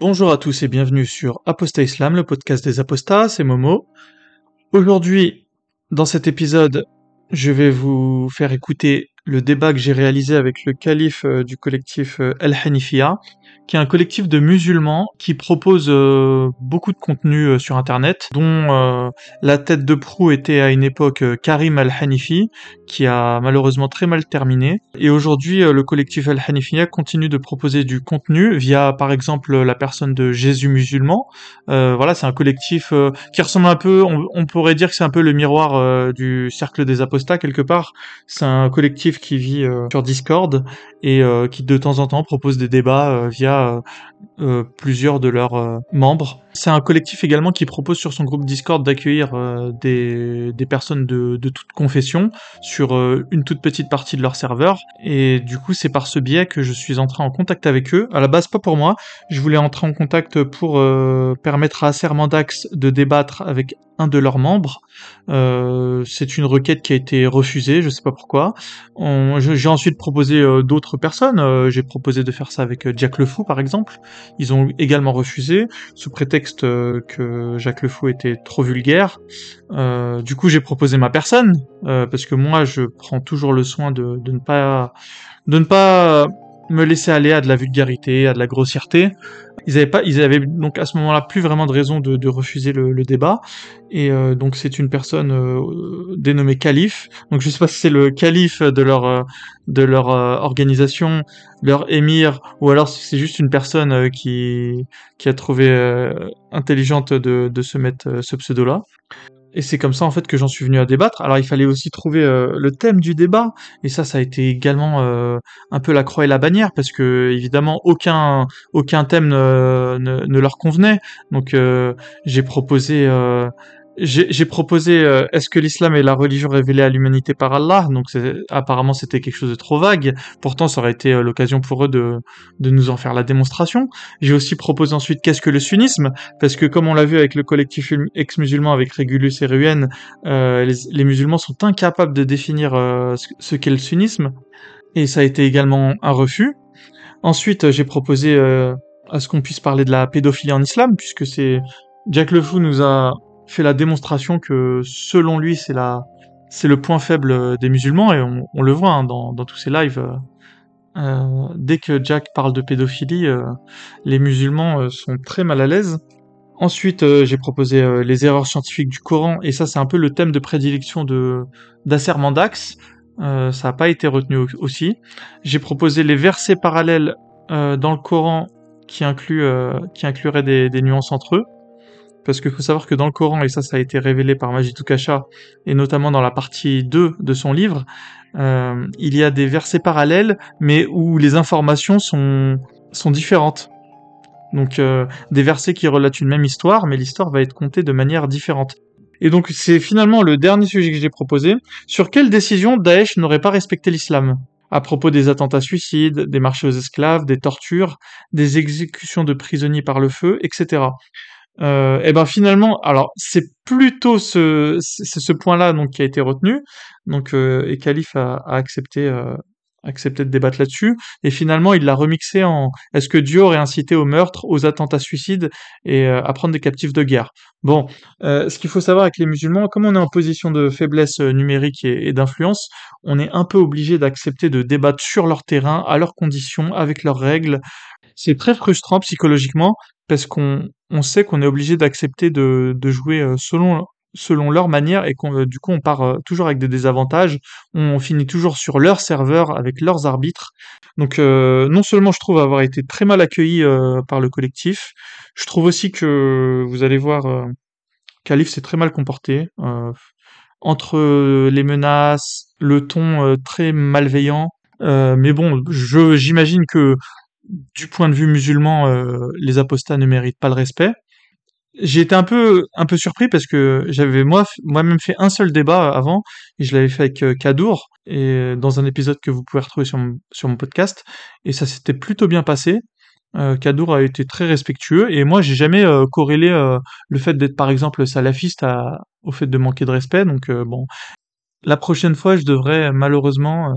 Bonjour à tous et bienvenue sur Apostat Islam, le podcast des apostats, c'est Momo. Aujourd'hui, dans cet épisode, je vais vous faire écouter le débat que j'ai réalisé avec le calife euh, du collectif euh, El Hanifiya, qui est un collectif de musulmans qui propose euh, beaucoup de contenu sur Internet, dont la tête de proue était à une époque Karim Al-Hanifi, qui a malheureusement très mal terminé. Et aujourd'hui, le collectif Al-Hanifiya continue de proposer du contenu via, par exemple, la personne de Jésus musulman. voilà, c'est un collectif qui ressemble un peu, on pourrait dire que c'est un peu le miroir du cercle des apostats quelque part. C'est un collectif qui vit sur Discord et qui de temps en temps propose des débats via euh, euh, plusieurs de leurs euh, membres. C'est un collectif également qui propose sur son groupe Discord d'accueillir des, des, personnes de, de toute confession sur une toute petite partie de leur serveur. Et du coup, c'est par ce biais que je suis entré en contact avec eux. À la base, pas pour moi. Je voulais entrer en contact pour permettre à Sermandax de débattre avec un de leurs membres. Euh, c'est une requête qui a été refusée, je sais pas pourquoi. J'ai ensuite proposé euh, d'autres personnes. Euh, j'ai proposé de faire ça avec Jack Le Fou, par exemple. Ils ont également refusé, sous prétexte que Jacques Le Fou était trop vulgaire. du coup, j'ai proposé ma personne, parce que moi, je prends toujours le soin de ne pas de ne pas me laisser aller à de la vulgarité, à de la grossièreté. Ils avaient pas, ils avaient donc à ce moment-là plus vraiment de raison de, refuser le, débat. Et euh, donc c'est une personne euh, dénommée calife. Donc je sais pas si c'est le calife de leur euh, de leur organisation, leur émir, ou alors si c'est juste une personne qui qui a trouvé intelligente de, de se mettre ce pseudo-là. Et c'est comme ça en fait que j'en suis venu à débattre. Alors il fallait aussi trouver euh, le thème du débat, et ça, ça a été également euh, un peu la croix et la bannière parce que évidemment aucun aucun thème ne, ne, leur convenait. Donc euh, j'ai proposé j'ai proposé euh, est-ce que l'islam est la religion révélée à l'humanité par Allah? Donc apparemment c'était quelque chose de trop vague. Pourtant ça aurait été euh, l'occasion pour eux de, de nous en faire la démonstration. J'ai aussi proposé ensuite qu'est-ce que le sunnisme? Parce que comme on l'a vu avec le collectif ex-musulman avec Régulus et Ruen, euh, les, les, musulmans sont incapables de définir euh, ce qu'est le sunnisme. Et ça a été également un refus. Ensuite j'ai proposé à ce qu'on puisse parler de la pédophilie en islam, puisque c'est Jack Le Fou nous a fait la démonstration que selon lui c'est le point faible des musulmans et on, le voit hein, dans, tous ses lives. Euh, euh, dès que Jack parle de pédophilie, euh, les musulmans euh, sont très mal à l'aise. Ensuite, euh, j'ai proposé les erreurs scientifiques du Coran et ça c'est un peu le thème de prédilection de d'Asser Mandax. ça n'a pas été retenu aussi. J'ai proposé les versets parallèles dans le Coran qui incluraient des nuances entre eux parce qu'il faut savoir que dans le Coran, et ça ça a été révélé par Majid Kasha, et notamment dans la partie 2 de son livre, euh, il y a des versets parallèles, mais où les informations sont, sont différentes. Donc euh, des versets qui relatent une même histoire, mais l'histoire va être contée de manière différente. Et donc c'est finalement le dernier sujet que j'ai proposé. Sur quelle décision Daesh n'aurait pas respecté l'islam? À propos des attentats suicides, des marchés aux esclaves, des tortures, des exécutions de prisonniers par le feu, etc. Euh, et ben finalement, alors c'est plutôt ce, ce point-là donc qui a été retenu. Donc euh, et Khalif a, a accepté euh, accepté de débattre là-dessus. Et finalement, il l'a remixé en est-ce que Dieu aurait incité au meurtre, aux attentats suicides et euh, à prendre des captifs de guerre? Bon, euh, ce qu'il faut savoir avec les musulmans, comme on est en position de faiblesse euh, numérique et d'influence, on est un peu obligé d'accepter de débattre sur leur terrain, à leurs conditions, avec leurs règles. C'est très frustrant psychologiquement parce qu'on on sait qu'on est obligé d'accepter de, de jouer euh, selon selon leur manière et qu'on euh, du coup on part euh, toujours avec des désavantages, on finit toujours sur leur serveur avec leurs arbitres. Donc non seulement je trouve avoir été très mal accueilli par le collectif, je trouve aussi que vous allez voir euh, Calif s'est très mal comporté entre les menaces, le ton très malveillant. mais bon, je j'imagine que du point de vue musulman, euh, les apostats ne méritent pas le respect. J'ai été un peu un peu surpris parce que j'avais moi moi-même fait un seul débat avant et je l'avais fait avec euh, Kadour et dans un épisode que vous pouvez retrouver sur mon, sur mon podcast et ça s'était plutôt bien passé. Euh, Kadour a été très respectueux et moi j'ai jamais euh, corrélé euh, le fait d'être par exemple salafiste au fait de manquer de respect donc euh, bon la prochaine fois je devrais malheureusement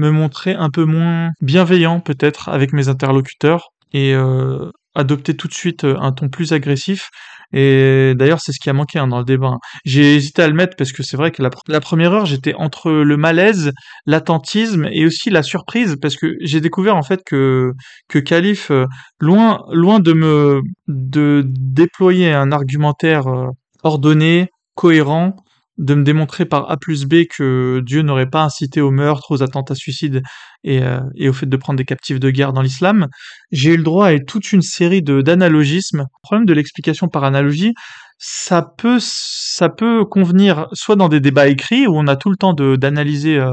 me montrer un peu moins bienveillant peut-être avec mes interlocuteurs et euh, adopté tout de suite un ton plus agressif. Et d'ailleurs, c'est ce qui a manqué hein, dans le débat. Hein. J'ai hésité à le mettre parce que c'est vrai que la, première heure, j'étais entre le malaise, l'attentisme et aussi la surprise parce que j'ai découvert en fait que que Khalif, euh, loin loin de me de déployer un argumentaire euh, ordonné, cohérent, de me démontrer par A plus B que Dieu n'aurait pas incité au meurtre, aux attentats suicides et, euh, et au fait de prendre des captifs de guerre dans l'islam, j'ai eu le droit à toute une série d'analogismes. Le problème de l'explication par analogie, ça peut ça peut convenir soit dans des débats écrits où on a tout le temps d'analyser euh,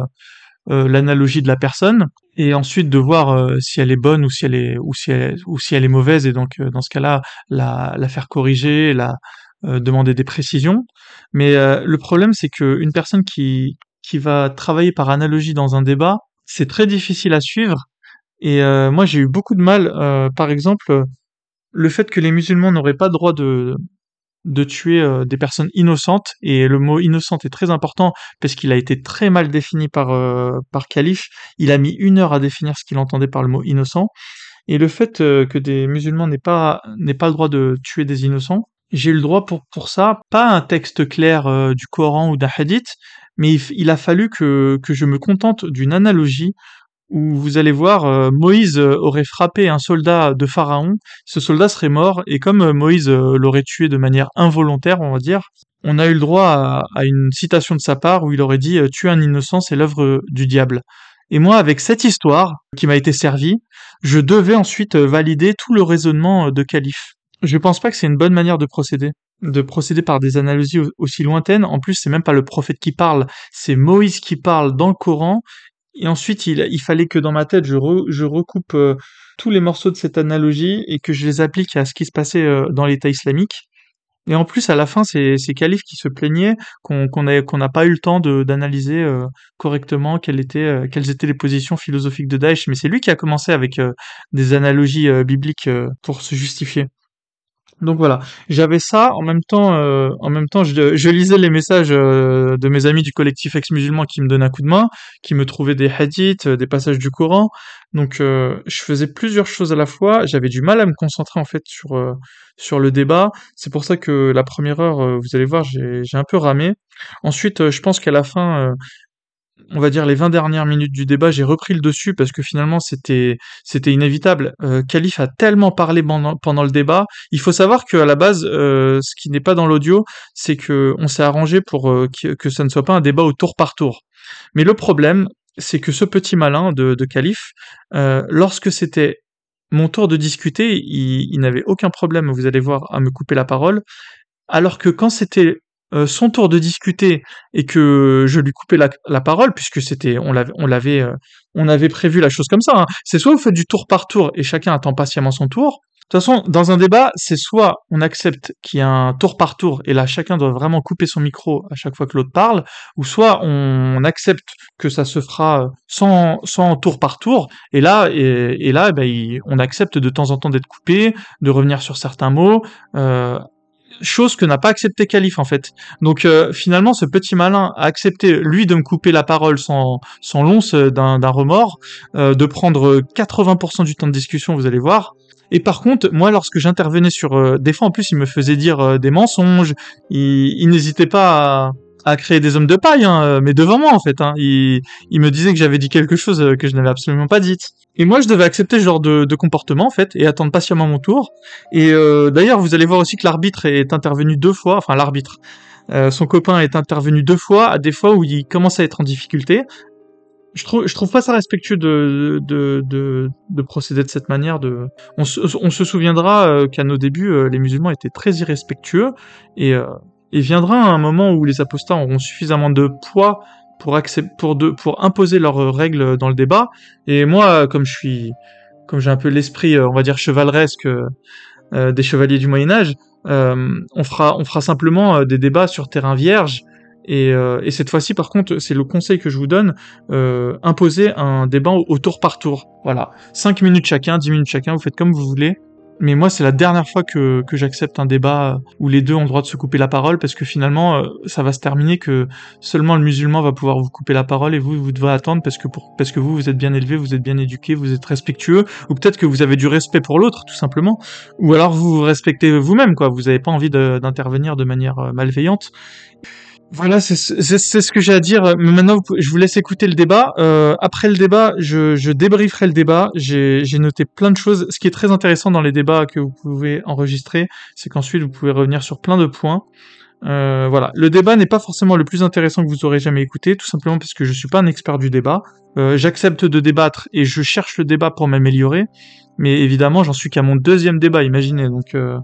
euh, l'analogie de la personne et ensuite de voir si elle est bonne ou si elle est ou si elle, ou si elle est mauvaise et donc dans ce cas-là la, la faire corriger, la demander des précisions. Mais euh, le problème, c'est qu'une personne qui, va travailler par analogie dans un débat, c'est très difficile à suivre. Et euh, moi, j'ai eu beaucoup de mal, par exemple, le fait que les musulmans n'auraient pas le droit de, tuer des personnes innocentes. Et le mot innocente est très important parce qu'il a été très mal défini par, par. Il a mis une heure à définir ce qu'il entendait par le mot innocent. Et le fait que des musulmans n'aient pas le droit de tuer des innocents, j'ai eu le droit pour, pour ça, pas un texte clair euh, du Coran ou d'un hadith, mais il, a fallu que, que je me contente d'une analogie où vous allez voir, euh, Moïse euh, aurait frappé un soldat de Pharaon, ce soldat serait mort, et comme Moïse l'aurait tué de manière involontaire, on va dire, on a eu le droit à, à une citation de sa part où il aurait dit « tuer un innocent, c'est l'œuvre du diable ». Et moi, avec cette histoire qui m'a été servie, je devais ensuite valider tout le raisonnement de Calife. Je pense pas que c'est une bonne manière de procéder, de procéder par des analogies aussi lointaines. En plus, c'est même pas le prophète qui parle, c'est Moïse qui parle dans le Coran. Et ensuite, il, fallait que dans ma tête, je, recoupe euh, tous les morceaux de cette analogie et que je les applique à ce qui se passait euh, dans l'État islamique. Et en plus, à la fin, c'est Khalif qui se plaignait qu'on n'a pas eu le temps d'analyser euh, correctement quelles étaient les positions philosophiques de Daesh. Mais c'est lui qui a commencé avec des analogies bibliques pour se justifier. Donc voilà, j'avais ça en même temps. Euh, en même temps, je, lisais les messages euh, de mes amis du collectif ex-musulman qui me donnaient un coup de main, qui me trouvaient des hadiths, euh, des passages du Coran. Donc je faisais plusieurs choses à la fois. J'avais du mal à me concentrer en fait sur sur le débat. C'est pour ça que la première heure, vous allez voir, j'ai un peu ramé. Ensuite, je pense qu'à la fin, on va dire les 20 dernières minutes du débat, j'ai repris le dessus parce que finalement c'était c'était inévitable. Euh, Khalif a tellement parlé pendant, le débat. Il faut savoir qu'à la base, euh, ce qui n'est pas dans l'audio, c'est que on s'est arrangé pour euh, que, ça ne soit pas un débat au tour par tour. Mais le problème, c'est que ce petit malin de, de Khalif, euh, lorsque c'était mon tour de discuter, il, n'avait aucun problème, vous allez voir, à me couper la parole. Alors que quand c'était son tour de discuter et que je lui coupais la, parole puisque c'était on l'avait on l'avait euh, on avait prévu la chose comme ça. Hein. C'est soit vous faites du tour par tour et chacun attend patiemment son tour. De toute façon, dans un débat, c'est soit on accepte qu'il y a un tour par tour et là chacun doit vraiment couper son micro à chaque fois que l'autre parle, ou soit on accepte que ça se fera sans, sans tour par tour et là et, là ben, on accepte de temps en temps d'être coupé, de revenir sur certains mots. Euh, chose que n'a pas accepté Calife en fait. Donc euh, finalement, ce petit malin a accepté lui de me couper la parole sans sans l'once d'un remords, euh, de prendre 80% du temps de discussion, vous allez voir. Et par contre, moi, lorsque j'intervenais sur euh, des fois, en plus, il me faisait dire des mensonges. Il, il n'hésitait pas à, à créer des hommes de paille, hein, euh, mais devant moi en fait. Hein. Il, me disait que j'avais dit quelque chose euh, que je n'avais absolument pas dit. Et moi, je devais accepter ce genre de, comportement en fait et attendre patiemment mon tour. Et euh, d'ailleurs, vous allez voir aussi que l'arbitre est intervenu deux fois, enfin l'arbitre. son copain est intervenu deux fois, à des fois où il commence à être en difficulté. Je trouve, trouve pas ça respectueux de, de, de, de procéder de cette manière. On se souviendra qu'à nos débuts, les musulmans étaient très irrespectueux et et viendra un moment où les apostats auront suffisamment de poids pour, imposer leurs règles dans le débat. Et moi, comme comme j'ai un peu l'esprit, euh, on va dire chevaleresque euh, des chevaliers du Moyen Âge, euh, on fera, simplement des débats sur terrain vierge. Et, et cette fois-ci, par contre, c'est le conseil que je vous donne, imposer un débat au, tour par tour. Voilà, 5 minutes chacun, 10 minutes chacun, vous faites comme vous voulez. Mais moi c'est la dernière fois que, que j'accepte un débat où les deux ont le droit de se couper la parole parce que finalement euh, ça va se terminer que seulement le musulman va pouvoir vous couper la parole et vous vous devez attendre parce que parce que vous vous êtes bien élevé, vous êtes bien éduqué, vous êtes respectueux ou peut-être que vous avez du respect pour l'autre tout simplement ou alors vous vous respectez vous-même quoi, vous n'avez pas envie d'intervenir de, manière euh, malveillante. Voilà, c'est ce que j'ai à dire. Mais maintenant, je vous laisse écouter le débat. Euh, après le débat, je, je débrieferai le débat. J'ai noté plein de choses. Ce qui est très intéressant dans les débats que vous pouvez enregistrer, c'est qu'ensuite vous pouvez revenir sur plein de points. Euh, voilà, le débat n'est pas forcément le plus intéressant que vous aurez jamais écouté, tout simplement parce que je suis pas un expert du débat. Euh, J'accepte de débattre et je cherche le débat pour m'améliorer, mais évidemment, j'en suis qu'à mon deuxième débat, imaginez. Donc, euh,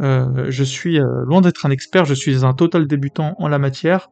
euh, je suis euh, loin d'être un expert, je suis un total débutant en la matière.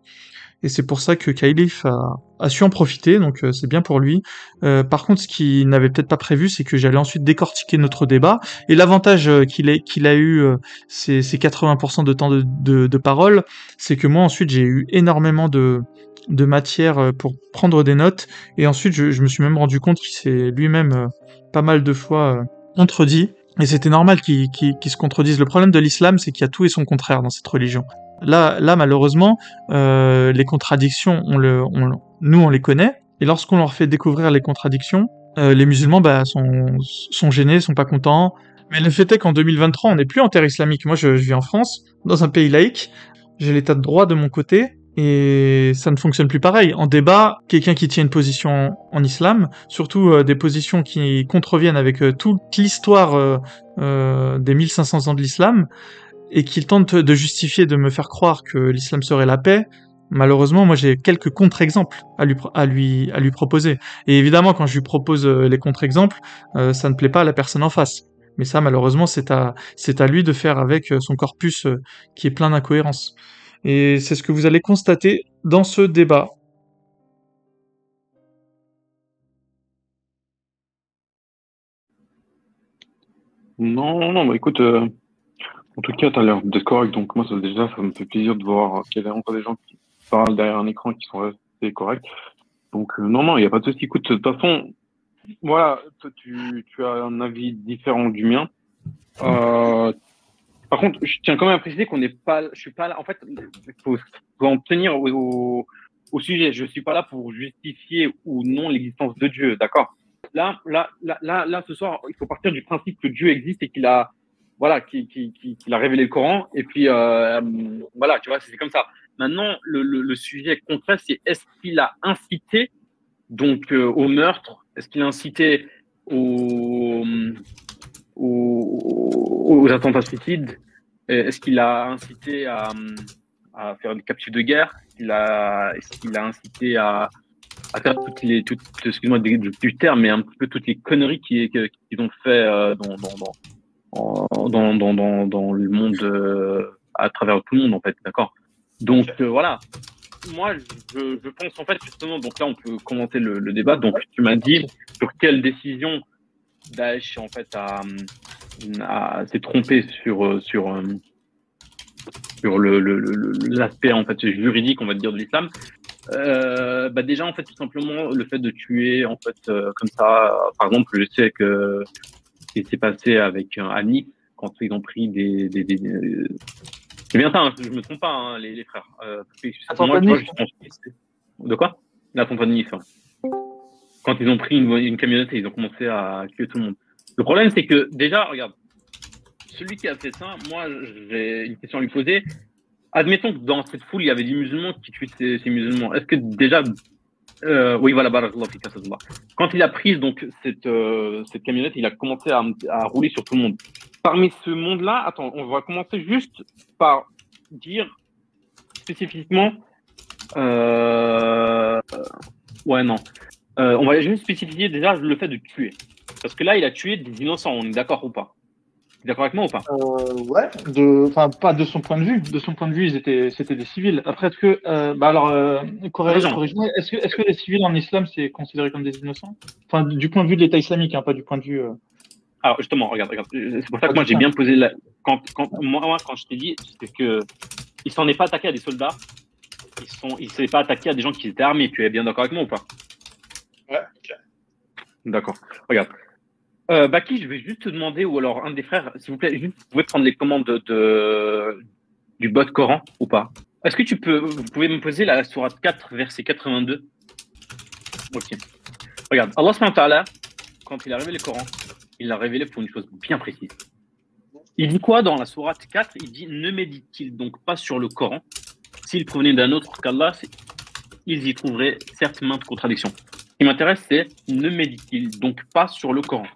Et c'est pour ça que Kylif a, su en profiter, donc euh, c'est bien pour lui. par contre, ce qu'il n'avait peut-être pas prévu, c'est que j'allais ensuite décortiquer notre débat. Et l'avantage qu'il qu'il a eu, c'est 80% de temps de, de, parole, c'est que moi ensuite j'ai eu énormément de, de matière pour prendre des notes. Et ensuite, je, je me suis même rendu compte qu'il s'est lui-même pas mal de fois contredit. Et c'était normal qu'ils se contredisent. Le problème de l'islam, c'est qu'il y a tout et son contraire dans cette religion. Là, là malheureusement, euh, les contradictions, on le, on, nous, on les connaît. Et lorsqu'on leur fait découvrir les contradictions, euh, les musulmans bah, sont, sont gênés, sont pas contents. Mais le fait est qu'en 2023, on n'est plus en terre islamique. Moi, je, je vis en France, dans un pays laïque. J'ai l'état de droit de mon côté et ça ne fonctionne plus pareil. En débat, quelqu'un qui tient une position en islam, surtout euh, des positions qui contreviennent avec euh, toute l'histoire euh, des 1500 ans de l'islam, et qui tente de justifier, de me faire croire que l'islam serait la paix, malheureusement, moi j'ai quelques contre-exemples à lui, à, lui, à lui proposer. Et évidemment, quand je lui propose les contre-exemples, ça ne plaît pas à la personne en face. Mais ça, malheureusement, c'est à, c'est à lui de faire avec son corpus qui est plein d'incohérences. Et c'est ce que vous allez constater dans ce débat. Non, non, non, bah écoute, euh, en tout cas, tu as l'air d'être correct, donc moi, déjà, ça me fait plaisir de voir qu'il y a encore des gens qui parlent derrière un écran qui sont restés corrects. Donc, euh, non, non, il n'y a pas de souci. Écoute, de toute façon, voilà, toi, tu, tu as un avis différent du mien. Euh, par contre, je tiens quand même à préciser qu'on n'est pas, je suis pas là. En fait, il faut, en tenir au, au, sujet. Je suis pas là pour justifier ou non l'existence de Dieu, d'accord? Là, là, là, là, là, ce soir, il faut partir du principe que Dieu existe et qu'il a, voilà, qu'il a révélé le Coran. Et puis, euh, voilà, tu vois, c'est comme ça. Maintenant, le, le, le sujet concret, c'est est-ce qu'il a incité donc euh, au meurtre? Est-ce qu'il a incité au aux, attentats suicides Est-ce qu'il a incité à, faire des captures de guerre? Est-ce qu'il a, incité à, faire toutes les, toutes, excuse-moi du terme, mais un peu toutes les conneries qu'ils ont fait euh, dans, dans, dans, dans, le monde, euh, à travers tout le monde, en fait, d'accord? Donc, euh, voilà. Moi, je, pense, en fait, justement, donc là, on peut commenter le débat. Donc, tu m'as dit sur quelle décision Daesh en fait a, s'est trompé sur sur sur le, l'aspect en fait juridique on va dire de l'islam. Euh, bah déjà en fait tout simplement le fait de tuer en fait euh, comme ça par exemple je sais que ce qui s'est passé avec un Annie quand ils ont pris des, des, des, c'est bien ça hein, je me trompe pas hein, les, les, frères. Euh, moi, moi, je de quoi? La compagnie quand ils ont pris une, camionnette et ils ont commencé à tuer tout le monde. Le problème, c'est que déjà, regarde, celui qui a fait ça, moi, j'ai une question à lui poser. Admettons que dans cette foule, il y avait des musulmans qui tuaient ces, musulmans. Est-ce que déjà, euh, oui, voilà, quand il a pris donc cette, euh, camionnette, il a commencé à, à, rouler sur tout le monde. Parmi ce monde-là, attends, on va commencer juste par dire spécifiquement. Euh, ouais, non. Euh, on va juste spécifier déjà le fait de tuer. Parce que là, il a tué des innocents, on est d'accord ou pas? D'accord avec moi ou pas? Euh, Ouais, de, enfin pas de son point de vue. De son point de vue, ils étaient, c'était des civils. Après, est-ce que, euh, bah alors, euh, est-ce que, est-ce que les civils en islam c'est considéré comme des innocents? Enfin, du point de vue de l'État islamique, hein, pas du point de vue. Euh... Alors justement, regarde, regarde. C'est pour ça que moi j'ai bien posé la. Quand, quand moi, quand je t'ai dit, c'est que il s'en est pas attaqué à des soldats. Ils sont, il s'est pas attaqué à des gens qui étaient armés. Tu es bien d'accord avec moi ou pas? Ouais, D'accord. Regarde. Euh, Baki, je vais juste te demander, ou alors un des frères, s'il vous plaît, vous pouvez prendre les commandes de, du bot Coran ou pas? Est-ce que tu peux, vous pouvez me poser la sourate 4, verset 82 Ok. Regarde, Allah quand il a révélé le Coran, il l'a révélé pour une chose bien précise. Il dit quoi dans la sourate 4 Il dit Ne médite-t-il donc pas sur le Coran? S'il provenait d'un autre qu'Allah, ils y trouveraient certes maintes contradictions. Qui m'intéresse, c'est Ne médite-t-il donc pas sur le Coran?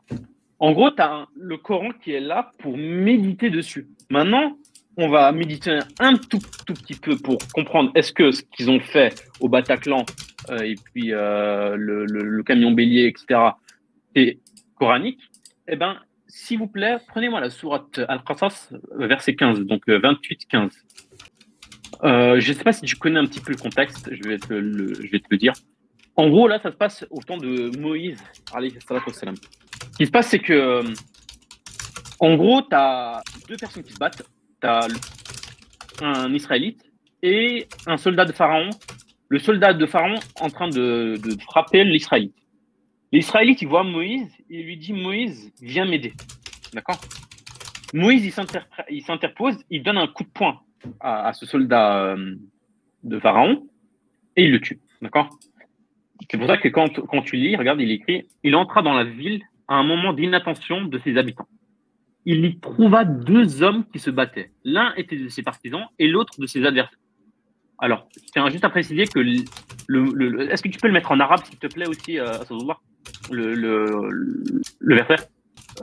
En gros, tu as le Coran qui est là pour méditer dessus. Maintenant, on va méditer un tout, tout petit peu pour comprendre est-ce que ce qu'ils ont fait au Bataclan euh, et puis euh, le, camion bélier, etc., c'est coranique. Eh bien, s'il vous plaît, prenez-moi la sourate Al-Qasas, verset 15, donc 28-15. Euh, je ne sais pas si tu connais un petit peu le contexte, je vais te le dire. En gros, là, ça se passe au temps de Moïse. Ce qui se passe, c'est que, euh, en gros, tu as deux personnes qui se battent. Tu as un Israélite et un soldat de Pharaon. Le soldat de Pharaon en train de, de frapper l'Israélite. L'Israélite, il voit Moïse, il lui dit Moïse, viens m'aider. D'accord? Moïse, il s'interpose, il donne un coup de poing à, ce soldat euh, de Pharaon et il le tue. D'accord? C'est pour ça que quand, quand tu lis, regarde, il écrit Il entra dans la ville à un moment d'inattention de ses habitants. Il y trouva deux hommes qui se battaient. L'un était de ses partisans et l'autre de ses adversaires. Alors, tiens juste à préciser que le, le, est-ce que tu peux le mettre en arabe, s'il te plaît, aussi, euh, le, le, le verset?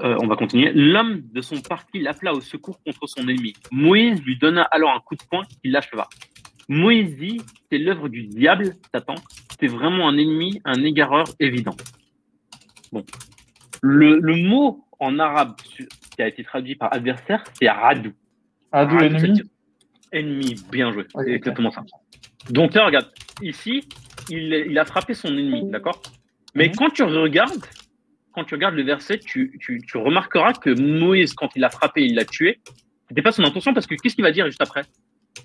Euh, on va continuer. L'homme de son parti l'appela au secours contre son ennemi. Moïse lui donna alors un coup de poing qui l'acheva. Moïse dit c'est l'œuvre du diable, Satan. C'est vraiment un ennemi, un égareur évident. Bon. Le, mot en arabe qui a été traduit par adversaire, c'est radou. Radou, ennemi Ennemi, bien joué. c'est exactement ça. Donc là, regarde, ici, il, a frappé son ennemi, d'accord? Mais mhm. quand tu regardes, quand tu regardes le verset, tu, remarqueras que Moïse, quand il l'a frappé, il l'a tué, c'était pas son intention parce que qu'est-ce qu'il va dire juste après?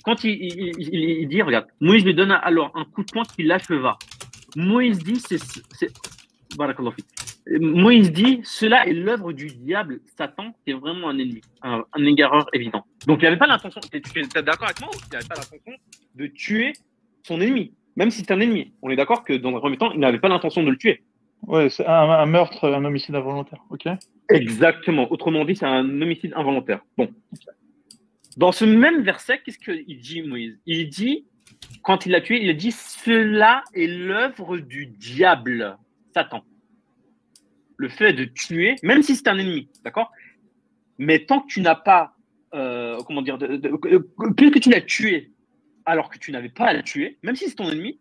Quand il, dit, regarde, Moïse lui donne alors un coup de poing qui l'acheva. Moïse dit, c'est, Moïse dit, cela est l'œuvre du diable, Satan, qui est vraiment un ennemi, un, égareur évident. Donc il n'avait pas l'intention, tu es d'accord avec moi ou il n'avait pas l'intention de tuer son ennemi, même si c'est un ennemi? On est d'accord que dans un premier temps, il n'avait pas l'intention de le tuer. Ouais, c'est un, meurtre, un homicide involontaire. Ok. Exactement. Autrement dit, c'est un homicide involontaire. Bon. Dans ce même verset, qu'est-ce qu'il dit, Moïse? Il dit, quand il l'a tué, il a dit Cela est l'œuvre du diable, Satan. Le fait de tuer, même si c'est un ennemi, d'accord? Mais tant que tu n'as pas, euh, comment dire, que tu l'as tué alors que tu n'avais pas à le tuer, même si c'est ton ennemi,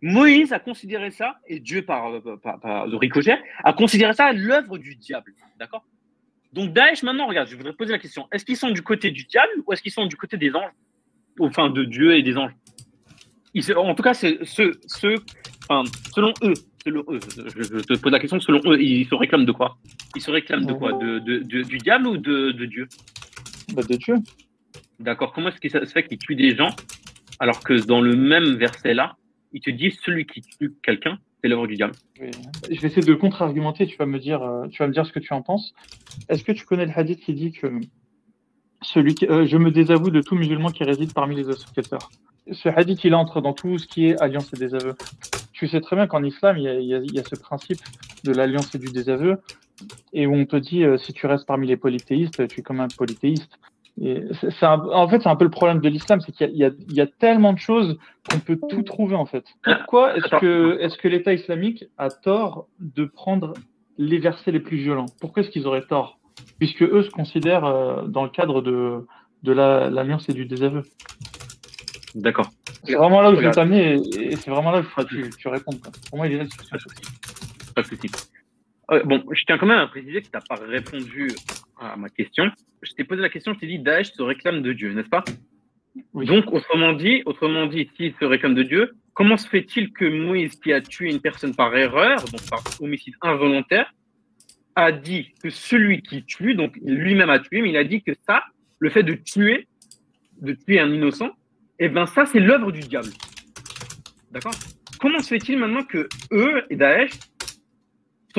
Moïse a considéré ça, et Dieu par, le ricochet, a considéré ça l'œuvre du diable. D'accord? Donc Daesh, maintenant, regarde, je voudrais poser la question. Est-ce qu'ils sont du côté du diable ou est-ce qu'ils sont du côté des anges? Enfin, de Dieu et des anges En tout cas, c'est ce, ce, selon eux, selon eux, je, te pose la question, selon eux, ils se réclament de quoi? Ils se réclament de quoi? De, Du diable ou de, Dieu? Bah, De Dieu. D'accord. Comment est-ce que ça se fait qu'ils tuent des gens alors que dans le même verset-là, il te dit celui qui tue quelqu'un, c'est l'œuvre du diable. Je vais essayer de contre-argumenter, tu vas me dire, euh, tu vas me dire ce que tu en penses. Est-ce que tu connais le hadith qui dit que celui euh, je me désavoue de tout musulman qui réside parmi les associateurs. Ce hadith, il entre dans tout ce qui est alliance et désaveu. Tu sais très bien qu'en islam, il y, a, ce principe de l'alliance et du désaveu, et où on te dit, euh, si tu restes parmi les polythéistes, tu es comme un polythéiste en fait, c'est un peu le problème de l'islam, c'est qu'il y, a tellement de choses qu'on peut tout trouver en fait. Pourquoi est-ce que, est que l'État islamique a tort de prendre les versets les plus violents? Pourquoi est-ce qu'ils auraient tort? Puisque eux se considèrent euh, dans le cadre de, de l'alliance et du désaveu. D'accord. C'est vraiment là où je vais t'amener et, c'est vraiment là où tu, tu réponds. Pour moi, il est là. Pas de souci. Euh, bon, je tiens quand même à préciser que tu n'as pas répondu à ma question. Je t'ai posé la question, je t'ai dit Daesh se réclame de Dieu, n'est-ce pas? Donc, autrement dit, autrement dit, s'il se réclame de Dieu, comment se fait-il que Moïse, qui a tué une personne par erreur, donc par homicide involontaire, a dit que celui qui tue, donc lui-même a tué, mais il a dit que ça, le fait de tuer, de tuer un innocent, eh bien ça, c'est l'œuvre du diable. D'accord? Comment se fait-il maintenant que eux et Daesh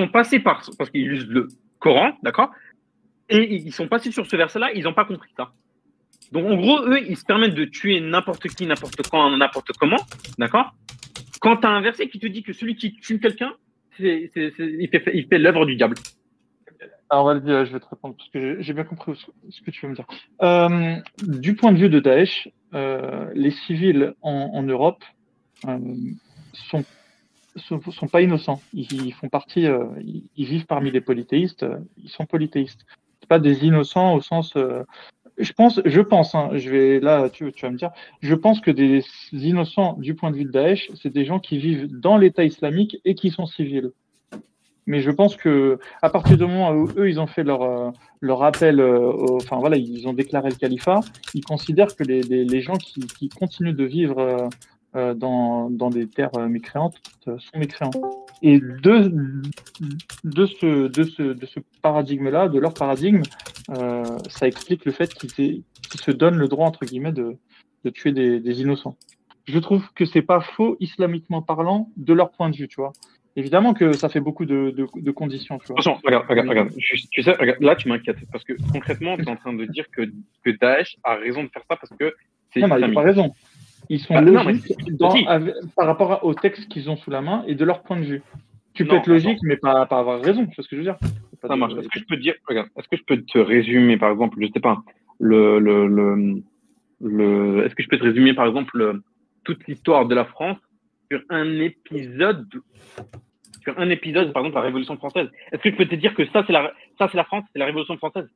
sont passés par, parce qu'ils usent le, Coran, d'accord? Et ils sont passés sur ce verset-là, ils n'ont pas compris ça. Donc en gros, eux, ils se permettent de tuer n'importe qui, n'importe quand, n'importe comment, d'accord? Quand tu as un verset qui te dit que celui qui tue quelqu'un, il fait, fait l'œuvre du diable. Alors Valdi, je vais te répondre parce que j'ai bien compris ce que tu veux me dire. Euh, du point de vue de Daesh, euh, les civils en, Europe euh, sont, sont, pas innocents. Ils, font partie, ils, vivent parmi les polythéistes. Ils sont polythéistes. Pas des innocents au sens. je pense, je pense. Hein, je vais là, tu, vas me dire. Je pense que des innocents du point de vue de Daesh, c'est des gens qui vivent dans l'État islamique et qui sont civils. Mais je pense que à partir du moment où eux, ils ont fait leur, euh, leur appel, euh, enfin voilà, ils ont déclaré le califat, ils considèrent que les, les, les gens qui, qui, continuent de vivre euh, dans, dans des terres mécréantes sont mécréants. Et de, de ce, de ce, de ce paradigme-là, de leur paradigme, ça explique le fait qu'ils se donnent le droit, entre guillemets, de, de tuer des, des innocents. Je trouve que c'est pas faux, islamiquement parlant, de leur point de vue, tu vois. Évidemment que ça fait beaucoup de, de, conditions. Tu vois. Attention, regarde, regarde, regarde. Tu, sais, là, tu m'inquiètes. Parce que concrètement, tu es en train de dire que, que Daesh a raison de faire ça parce que c'est. Non, mais ils n'ont pas raison. Ils sont bah, logiques par rapport au texte qu'ils ont sous la main et de leur point de vue. Tu peux être logique, mais pas, pas avoir raison. C'est ce que je veux dire. Ça marche. Est-ce que je peux dire, regarde, est-ce que je peux te résumer, par exemple, je sais pas, le, le, le, le est-ce que je peux te résumer, par exemple, toute l'histoire de la France sur un épisode sur un épisode, par exemple, la Révolution française? Est-ce que je peux te dire que ça, c'est la, ça, c'est la France, c'est la Révolution française?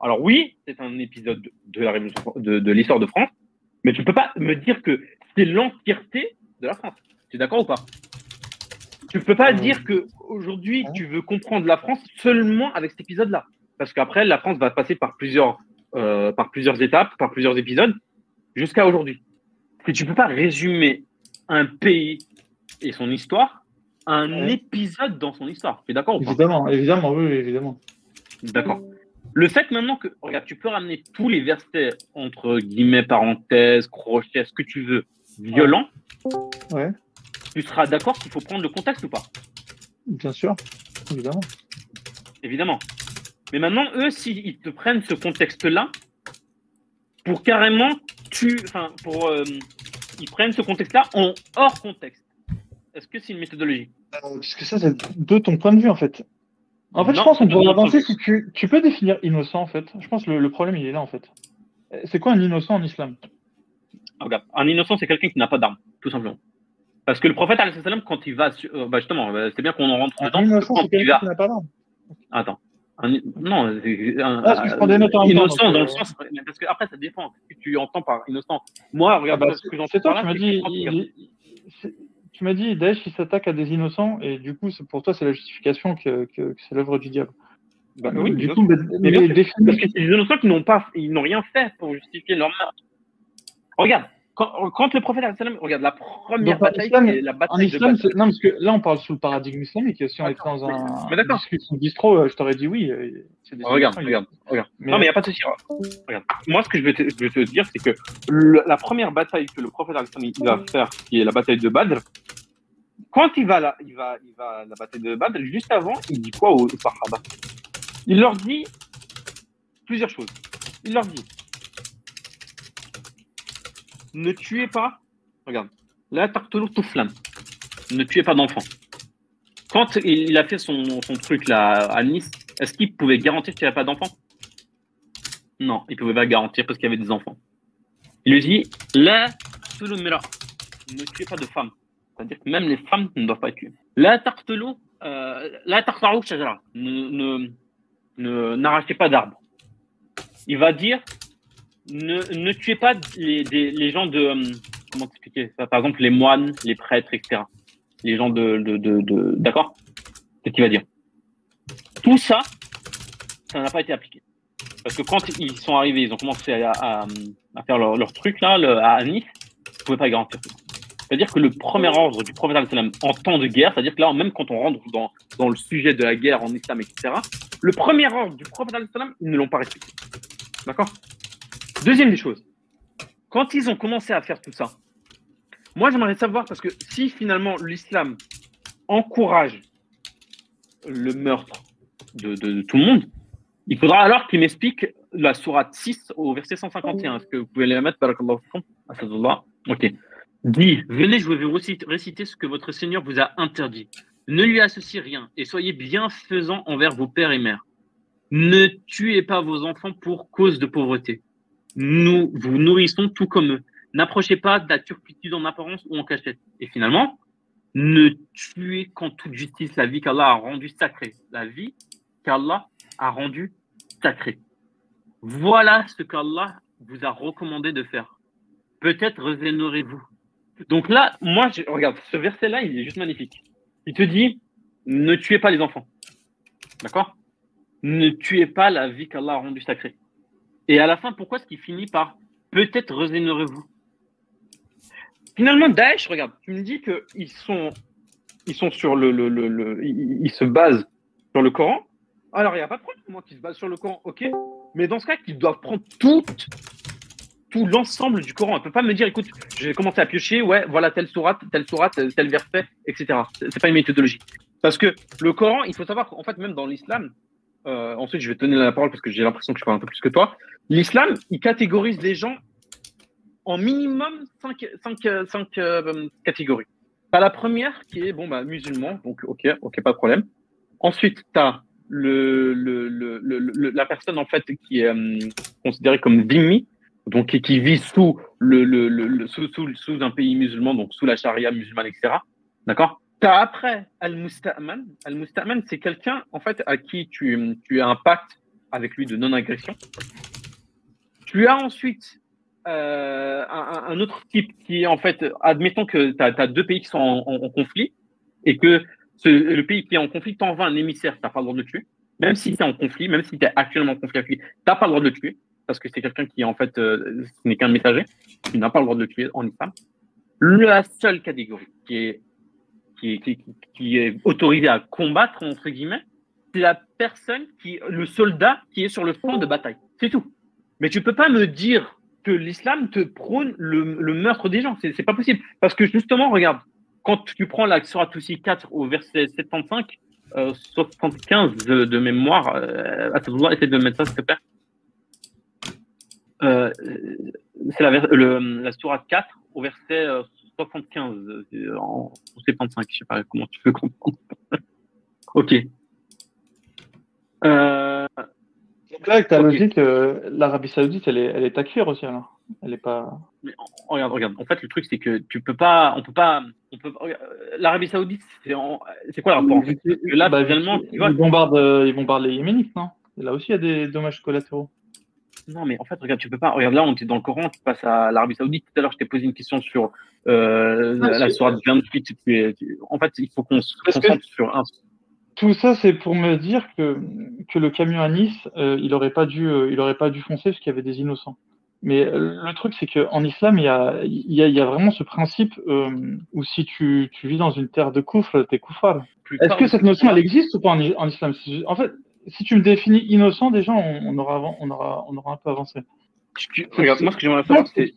Alors oui, c'est un épisode de la Révolution, de, de l'histoire de France, mais tu ne peux pas me dire que c'est l'entièreté de la France. Tu es d'accord ou pas? Tu ne peux pas euh, dire que aujourd'hui tu veux comprendre la France seulement avec cet épisode-là, parce qu'après la France va passer par plusieurs, euh, par plusieurs étapes, par plusieurs épisodes, jusqu'à aujourd'hui. Et tu ne peux pas résumer un pays et son histoire un épisode dans son histoire. Tu es d'accord Évidemment, évidemment, oui, évidemment. D'accord. Le fait maintenant que, regarde, tu peux ramener tous les versets entre guillemets, parenthèses, crochets, ce que tu veux, violents. Ouais. Tu seras d'accord qu'il faut prendre le contexte ou pas? Bien sûr, évidemment. Évidemment. Mais maintenant, eux, s'ils te prennent ce contexte-là, pour carrément, tu, enfin, pour, euh, ils prennent ce contexte-là en hors contexte. Est-ce que c'est une méthodologie? Euh, Parce que ça, c'est de ton point de vue, en fait. En fait, je pense qu'on pourrait avancer si tu, tu, peux définir innocent, en fait. Je pense que le, problème, il est là, en fait. C'est quoi un innocent en islam? Ah, Regarde, un innocent, c'est quelqu'un qui n'a pas d'arme, tout simplement. Parce que le prophète, quand il va. Euh, bah justement, euh, c'est bien qu'on en rentre dedans. Un innocent, c'est quelqu'un qui n'a pas d'arme. Attends. Un, non, un, ah, je prends des notes en innocent dans le sens. Parce que après, ça dépend. Ce que tu entends par innocent. Moi, regarde, ah bah, ce que j'entends par là. Tu m'as dit tu m'as dit Daesh il s'attaque à des innocents et du coup pour toi c'est la justification que, que, c'est l'œuvre du diable. Bah, oui, du coup, mais, mais, parce que c'est des innocents qui n'ont pas, ils n'ont rien fait pour justifier leur meurtre. Regarde, quand, le prophète regarde la première bataille, la bataille en islam, non, parce que là on parle sous le paradigme islamique. Si on était dans un mais d'accord. discussion bistro, euh, je t'aurais dit oui. Euh, regarde, regarde, regarde. Non, mais il n'y a pas de souci. Regarde. Moi, ce que je vais te, je vais te dire, c'est que la première bataille que le prophète il va faire, qui est la bataille de Badr, quand il va là, il va, il va à la bataille de Badr, juste avant, il dit quoi aux Sahaba? Il leur dit plusieurs choses. Il leur dit ne tuez pas, regarde, la tout flamme. Ne tuez pas d'enfants. Quand il a fait son, truc là à Nice, est-ce qu'il pouvait garantir qu'il n'y avait pas d'enfants Non, il ne pouvait pas garantir parce qu'il y avait des enfants. Il lui dit la ne tuez pas de femmes. C'est-à-dire que même les femmes ne doivent pas être tuées. La tartelou, euh, la ne ne n'arrachez pas d'arbres. Il va dire ne, tuez pas les, gens de. Euh, comment expliquer ça? Par exemple, les moines, les prêtres, etc. Les gens de. D'accord? C'est ce qu'il va dire. Tout ça, ça n'a pas été appliqué. Parce que quand ils sont arrivés, ils ont commencé à, faire leur, truc là, à Nice, ils ne pouvaient pas garantir tout C'est-à-dire que le premier ordre du prophète en temps de guerre, c'est-à-dire que là, même quand on rentre dans, dans le sujet de la guerre en islam, etc., le premier ordre du prophète, ils ne l'ont pas respecté. D'accord? Deuxième des choses, quand ils ont commencé à faire tout ça, moi j'aimerais savoir, parce que si finalement l'islam encourage le meurtre, de, tout le monde, il faudra alors qu'il m'explique la sourate 6 au verset 151. Est-ce que vous pouvez les mettre Ok. Dit, venez, je vais vous réciter ce que votre Seigneur vous a interdit. Ne lui associez rien et soyez bienfaisants envers vos pères et mères. Ne tuez pas vos enfants pour cause de pauvreté. Nous vous nourrissons tout comme eux. N'approchez pas de la turpitude en apparence ou en cachette. Et finalement, ne tuez qu'en toute justice la vie qu'Allah a rendue sacrée. La vie qu'Allah a rendue sacrée. Voilà ce qu'Allah vous a recommandé de faire. Peut-être reviendrez-vous. Donc là, moi, je, regarde, ce verset-là, il est juste magnifique. Il te dit, ne tuez pas les enfants. D'accord? Ne tuez pas la vie qu'Allah a rendue sacrée. Et à la fin, pourquoi est-ce qu'il finit par peut-être reviendrez-vous Finalement, Daesh, regarde, tu me dis qu'ils sont, ils sont sur le, le, le, ils, se basent sur le Coran. Alors, il n'y a pas de problème, moi, qu'ils se basent sur le Coran, ok. Mais dans ce cas, qu'ils doivent prendre tout, tout l'ensemble du Coran. On ne peut pas me dire, écoute, je vais commencer à piocher, ouais, voilà telle sourate, telle sourate, tel verset, etc. C'est pas une méthodologie. Parce que le Coran, il faut savoir qu'en fait, même dans l'islam, euh, ensuite je vais te donner la parole parce que j'ai l'impression que je parle un peu plus que toi. L'islam, il catégorise les gens en minimum cinq, cinq, cinq euh, catégories. Tu as la première qui est bon, bah, musulman, donc ok, ok, pas de problème. Ensuite, tu as le, le, le, la personne en fait qui est euh, considérée comme dhimmi, donc qui, vit sous, le, le, sous, sous, sous, un pays musulman, donc sous la charia musulmane, etc. D'accord? As après Al-Musta'man. Al-Musta'man, c'est quelqu'un en fait à qui tu, tu as un pacte avec lui de non-agression. Tu as ensuite euh, un, autre type qui, en fait, admettons que tu as, deux pays qui sont en, conflit et que le pays qui est en conflit t'envoie un émissaire, tu n'as pas le droit de le tuer. Même si tu es en conflit, même si tu es actuellement en conflit avec lui, tu n'as pas le droit de le tuer parce que c'est quelqu'un qui, en fait, euh, ce n'est qu'un messager. Tu n'as pas le droit de le tuer en islam. La seule catégorie qui est, qui est, autorisée à combattre, entre guillemets, c'est la personne qui, le soldat qui est sur le front de bataille. C'est tout. Mais tu peux pas me dire que l'islam te prône le, meurtre des gens. C'est pas possible. Parce que justement, regarde, quand tu prends la Surah 4 au verset 75, 75 de, mémoire, euh, essaie de mettre ça, s'il te plaît. Euh, c'est la, la Surah 4 au verset 75 euh, en 75, je sais pas comment tu peux comprendre. ok. Euh, donc là, avec ta logique, euh, l'Arabie Saoudite, elle est, elle est à cuire aussi alors. Elle est pas. regarde, regarde. En fait, le truc, c'est que tu peux pas, on peut pas, on peut. L'Arabie Saoudite, c'est, quoi le rapport en fait Là, bah, finalement, tu vois, ils bombardent, ils bombardent les Yéménites, non? Là aussi, il y a des dommages collatéraux. Non, mais en fait, regarde, tu peux pas. Regarde, là, on était dans le Coran, tu passes à l'Arabie Saoudite. Tout à l'heure, je t'ai posé une question sur euh, la, la soirée 28. en fait, il faut qu'on se concentre sur un, tout ça, c'est pour me dire que, que le camion à Nice, euh, il n'aurait pas, dû, euh, il aurait pas dû foncer parce qu'il y avait des innocents. Mais le truc, c'est qu'en islam, il y a, y, a, y a vraiment ce principe où si tu, tu vis dans une terre de coufre, t'es koufar. Est-ce que cette notion, elle existe ou pas en, islam? En fait, si tu me définis innocent, déjà, on, aura, on, aura, on aura un peu avancé. Regarde, moi, ce que j'aimerais savoir, c'est.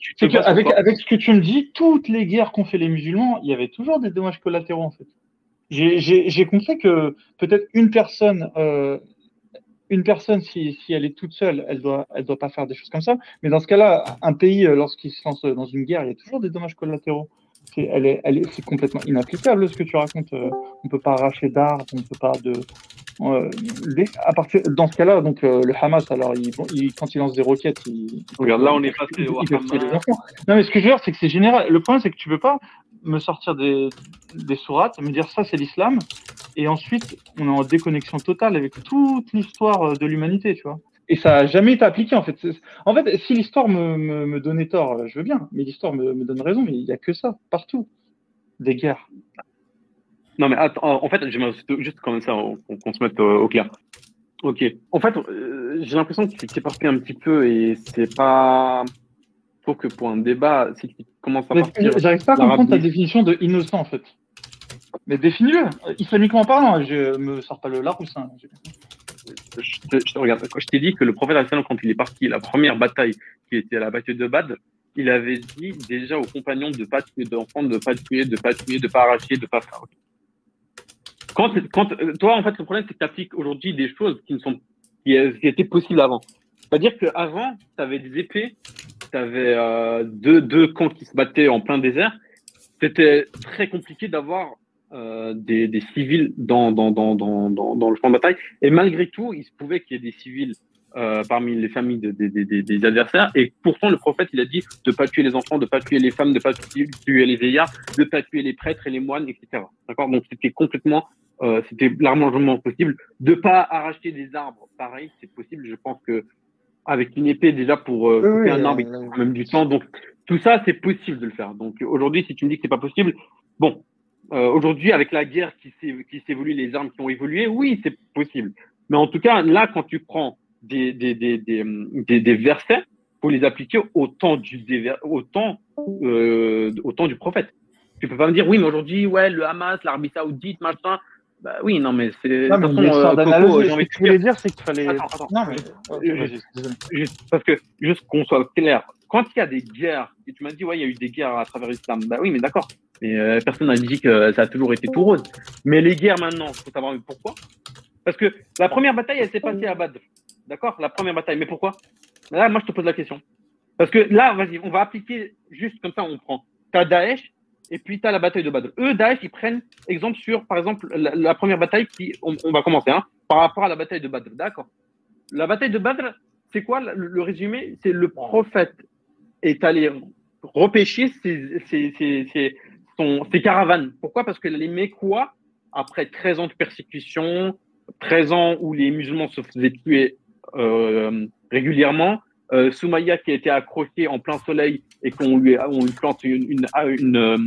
avec, avec ce que tu me dis, toutes les guerres qu'ont fait les musulmans, il y avait toujours des dommages collatéraux, en fait j'ai compris que peut-être une personne, euh, une personne, si, si, elle est toute seule, elle doit, elle doit pas faire des choses comme ça. Mais dans ce cas-là, un pays, euh, lorsqu'il se lance dans une guerre, il y a toujours des dommages collatéraux. C'est elle est, elle est, complètement inapplicable ce que tu racontes. Euh, on peut pas arracher d'arbres, on peut pas de. Euh, à partir, dans ce cas-là, donc euh, le Hamas, alors il, il, quand il lance des roquettes, il, regarde là, on est passé. Non, mais ce que je veux dire, c'est que c'est général. Le problème, c'est que tu peux pas me sortir des, des sourates, me dire ça c'est l'islam, et ensuite on est en déconnexion totale avec toute l'histoire euh, de l'humanité, tu vois. Et ça n'a jamais été appliqué en fait. En fait, si l'histoire me, me, donnait tort, euh, je veux bien, mais l'histoire me, me, donne raison, mais il n'y a que ça, partout. Des guerres. Non mais attends, en fait, j'aimerais juste comme ça qu'on se mette au, clair. Ok. En fait, euh, j'ai l'impression que tu t'es parti un petit peu et c'est pas faut que pour un débat, si tu commences à partir. J'arrive pas à comprendre ta définition de innocent en fait. Mais définis-le. Islamiquement parlant, je me sors pas le Larousse. Hein. Je, te, regarde. Quand je t'ai dit que le prophète, quand il est parti, la première bataille qui était à la bataille de Bad, il avait dit déjà aux compagnons de pas tuer d'enfants, de pas tuer, de pas tuer, de pas arracher, de pas faire. quand, quand, toi, en fait, le problème, c'est que tu appliques aujourd'hui des choses qui ne sont qui, étaient possibles avant. C'est-à-dire qu'avant, tu avais des épées, tu avais euh, deux, deux camps qui se battaient en plein désert. C'était très compliqué d'avoir euh, des, des, civils dans, dans, dans, dans, dans, le champ de bataille. Et malgré tout, il se pouvait qu'il y ait des civils euh, parmi les familles de, des adversaires. Et pourtant, le prophète, il a dit de ne pas tuer les enfants, de ne pas tuer les femmes, de ne pas tuer les vieillards, de ne pas tuer les prêtres et les moines, etc. D'accord? Donc, c'était complètement, euh, c'était largement possible. De pas arracher des arbres, pareil, c'est possible. Je pense que avec une épée déjà pour euh, couper un arbre, il même du temps. Donc, tout ça, c'est possible de le faire. Donc, aujourd'hui, si tu me dis que c'est pas possible, bon, euh, aujourd'hui, avec la guerre qui s'évolue, les armes qui ont évolué, oui, c'est possible. Mais en tout cas, là, quand tu prends des, des, des, des, des versets pour les appliquer au temps du, au temps, euh, au temps du prophète. Tu peux pas me dire, oui, mais aujourd'hui, ouais, le Hamas, l'Arabie Saoudite, machin. Bah oui, non, mais c'est. Non, mais façon, euh, ce que tu voulais dire, c'est qu'il fallait. Attends, attends, non, mais. juste, parce que, juste qu'on soit clair, quand il y a des guerres, et tu m'as dit, ouais, il y a eu des guerres à travers l'islam, bah oui, mais d'accord. Mais euh, personne n'a dit que ça a toujours été tout rose. Mais les guerres maintenant, il faut savoir pourquoi. Parce que la première bataille, elle s'est passée à Badr. D'accord La première bataille. Mais pourquoi? Là, moi, je te pose la question. Parce que là, vas-y, on va appliquer juste comme ça, on prend. Tu as Daesh et puis tu as la bataille de Badr. Eux, Daesh, ils prennent exemple sur, par exemple, la, première bataille qui, on, va commencer, hein, par rapport à la bataille de Badr. D'accord? La bataille de Badr, c'est quoi le, résumé? C'est le prophète est allé repêcher ses, ses, ses caravanes. Pourquoi? Parce que les Mécois, après 13 ans de persécution, 13 ans où les musulmans se faisaient tuer euh, régulièrement. Euh, Soumaya qui a été accroché en plein soleil et qu'on lui, on lui plante une, une, une,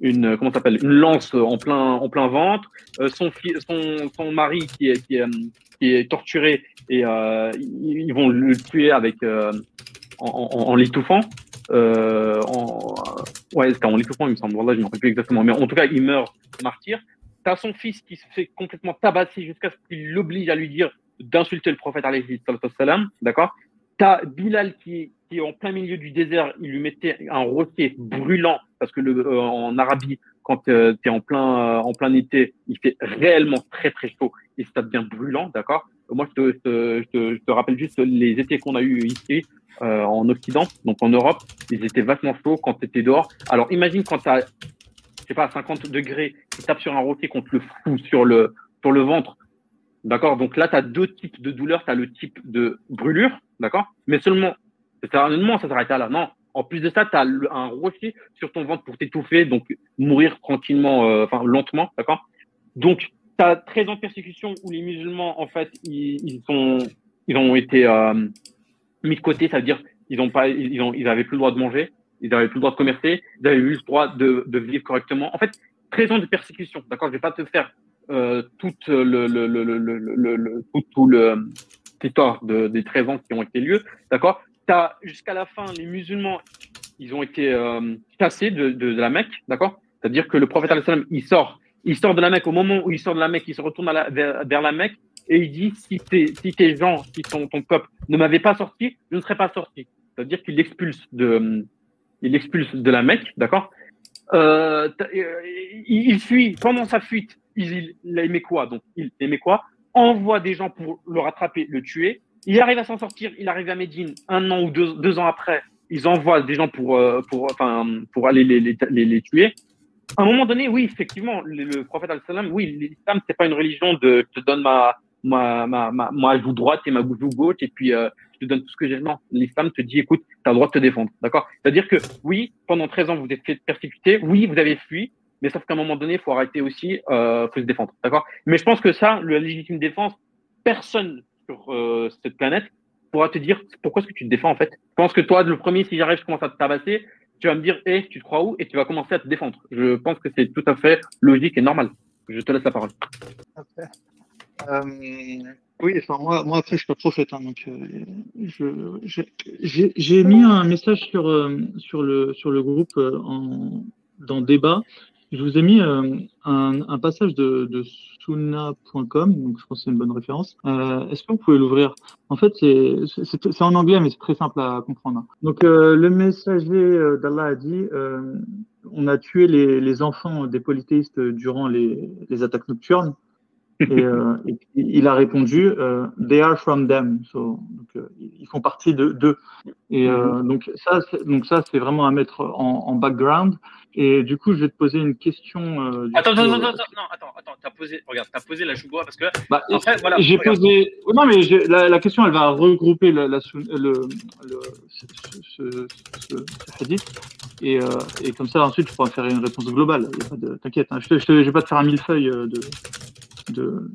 une comment s'appelle une lance en plein en plein ventre. Euh, son, son, son mari qui est, qui est, qui est torturé et euh, ils vont le tuer avec euh, en, en, l'étouffant. Euh, ouais, c'était en l'étouffant, il me semble. Voilà, je ne rappelle plus exactement. Mais en tout cas, il meurt martyr. T'as son fils qui se fait complètement tabasser jusqu'à ce qu'il l'oblige à lui dire d'insulter le prophète d'accord? T'as Bilal qui, qui est en plein milieu du désert, il lui mettait un roquet brûlant parce que le, euh, en Arabie, quand euh, tu es en plein euh, en plein été, il fait réellement très très chaud et ça devient brûlant, d'accord? Moi, je te, je, te, je te, rappelle juste les étés qu'on a eu ici en Occident, donc en Europe, ils étaient vachement chauds quand tu étais dehors. Alors imagine quand tu as, je sais pas, 50 degrés, tu tapes sur un roquet contre le fou sur le sur le ventre D'accord. Donc là, tu as deux types de douleurs. Tu as le type de brûlure, d'accord. Mais seulement, seulement ça s'arrête là. Non, en plus de ça, tu as un rocher sur ton ventre pour t'étouffer, donc mourir tranquillement, euh, enfin lentement, d'accord. Donc, tu as 13 ans de persécution où les musulmans, en fait, ils, sont, ils ont été euh, mis de côté, ça veut dire ils ont pas, ils ont, ils avaient plus le droit de manger, ils avaient plus le droit de commercer, ils avaient plus le droit de, de vivre correctement. En fait, 13 ans de persécution, d'accord. Je vais pas te faire euh, toute le, le, le, tout, tout le de, des 13 ans qui ont été lieux, d'accord? Jusqu'à la fin les musulmans, ils ont été euh, chassés de, de, la Mecque, d'accord? C'est-à-dire que le prophète il sort, il sort de la Mecque au moment où il sort de la Mecque, il se retourne vers, vers, la Mecque et il dit si tes, si tes gens, si ton, ton peuple ne m'avait pas sorti, je ne serais pas sorti. C'est-à-dire qu'il expulse de, il expulse de la Mecque, d'accord? Euh, il fuit pendant sa fuite il, aimait quoi Donc, il aimait quoi? Envoie des gens pour le rattraper, le tuer. Il arrive à s'en sortir. Il arrive à Médine un an ou deux, deux ans après. Ils envoient des gens pour, euh, pour, enfin, pour aller les, les, les, tuer. À un moment donné, oui, effectivement, le, prophète al-Salam, oui, l'islam, c'est pas une religion de je te donne ma, ma, ma, ma, joue droite et ma joue gauche et puis euh, je te donne tout ce que j'ai. Non, l'islam te dit, écoute, tu as le droit de te défendre. D'accord? C'est-à-dire que oui, pendant 13 ans, vous êtes fait. Oui, vous avez fui. Mais sauf qu'à un moment donné, il faut arrêter aussi, euh, faut se défendre, d'accord? Mais je pense que ça, la légitime défense, personne sur euh, cette planète pourra te dire pourquoi est-ce que tu te défends en fait. Je pense que toi, le premier, si j'arrive, je commence à te tabasser, tu vas me dire, hé, tu te crois où? Et tu vas commencer à te défendre. Je pense que c'est tout à fait logique et normal. Je te laisse la parole. Euh, oui, enfin moi, moi après je suis pas prophète, hein, donc euh, j'ai mis un message sur sur le sur le groupe en, dans débat je vous ai mis euh, un, un, passage de, de donc je pense que c'est une bonne référence. Euh, Est-ce que vous pouvez l'ouvrir? En fait, c'est en anglais, mais c'est très simple à comprendre. Donc, euh, le messager euh, d'Allah a dit euh, on a tué les, les enfants des polythéistes durant les, les attaques nocturnes. Et, euh, et, il a répondu euh, They are from them. So, donc, euh, ils font partie de d'eux. Et euh, Mhm. donc ça, c'est- donc ça, c'est vraiment à mettre en, en background. Et du coup, je vais te poser une question. euh, Attends, coup, attends, euh, attends, attends, non, attends, attends, t'as posé, regarde, t'as posé la chouboua parce que bah, Après, voilà, j'ai posé. Non, mais la, la question, elle va regrouper la, la le, le, ce, ce, ce, ce hadith. Et, euh, et comme ça, ensuite, tu pourras faire une réponse globale. T'inquiète, hein, je ne vais pas te faire un millefeuille de, de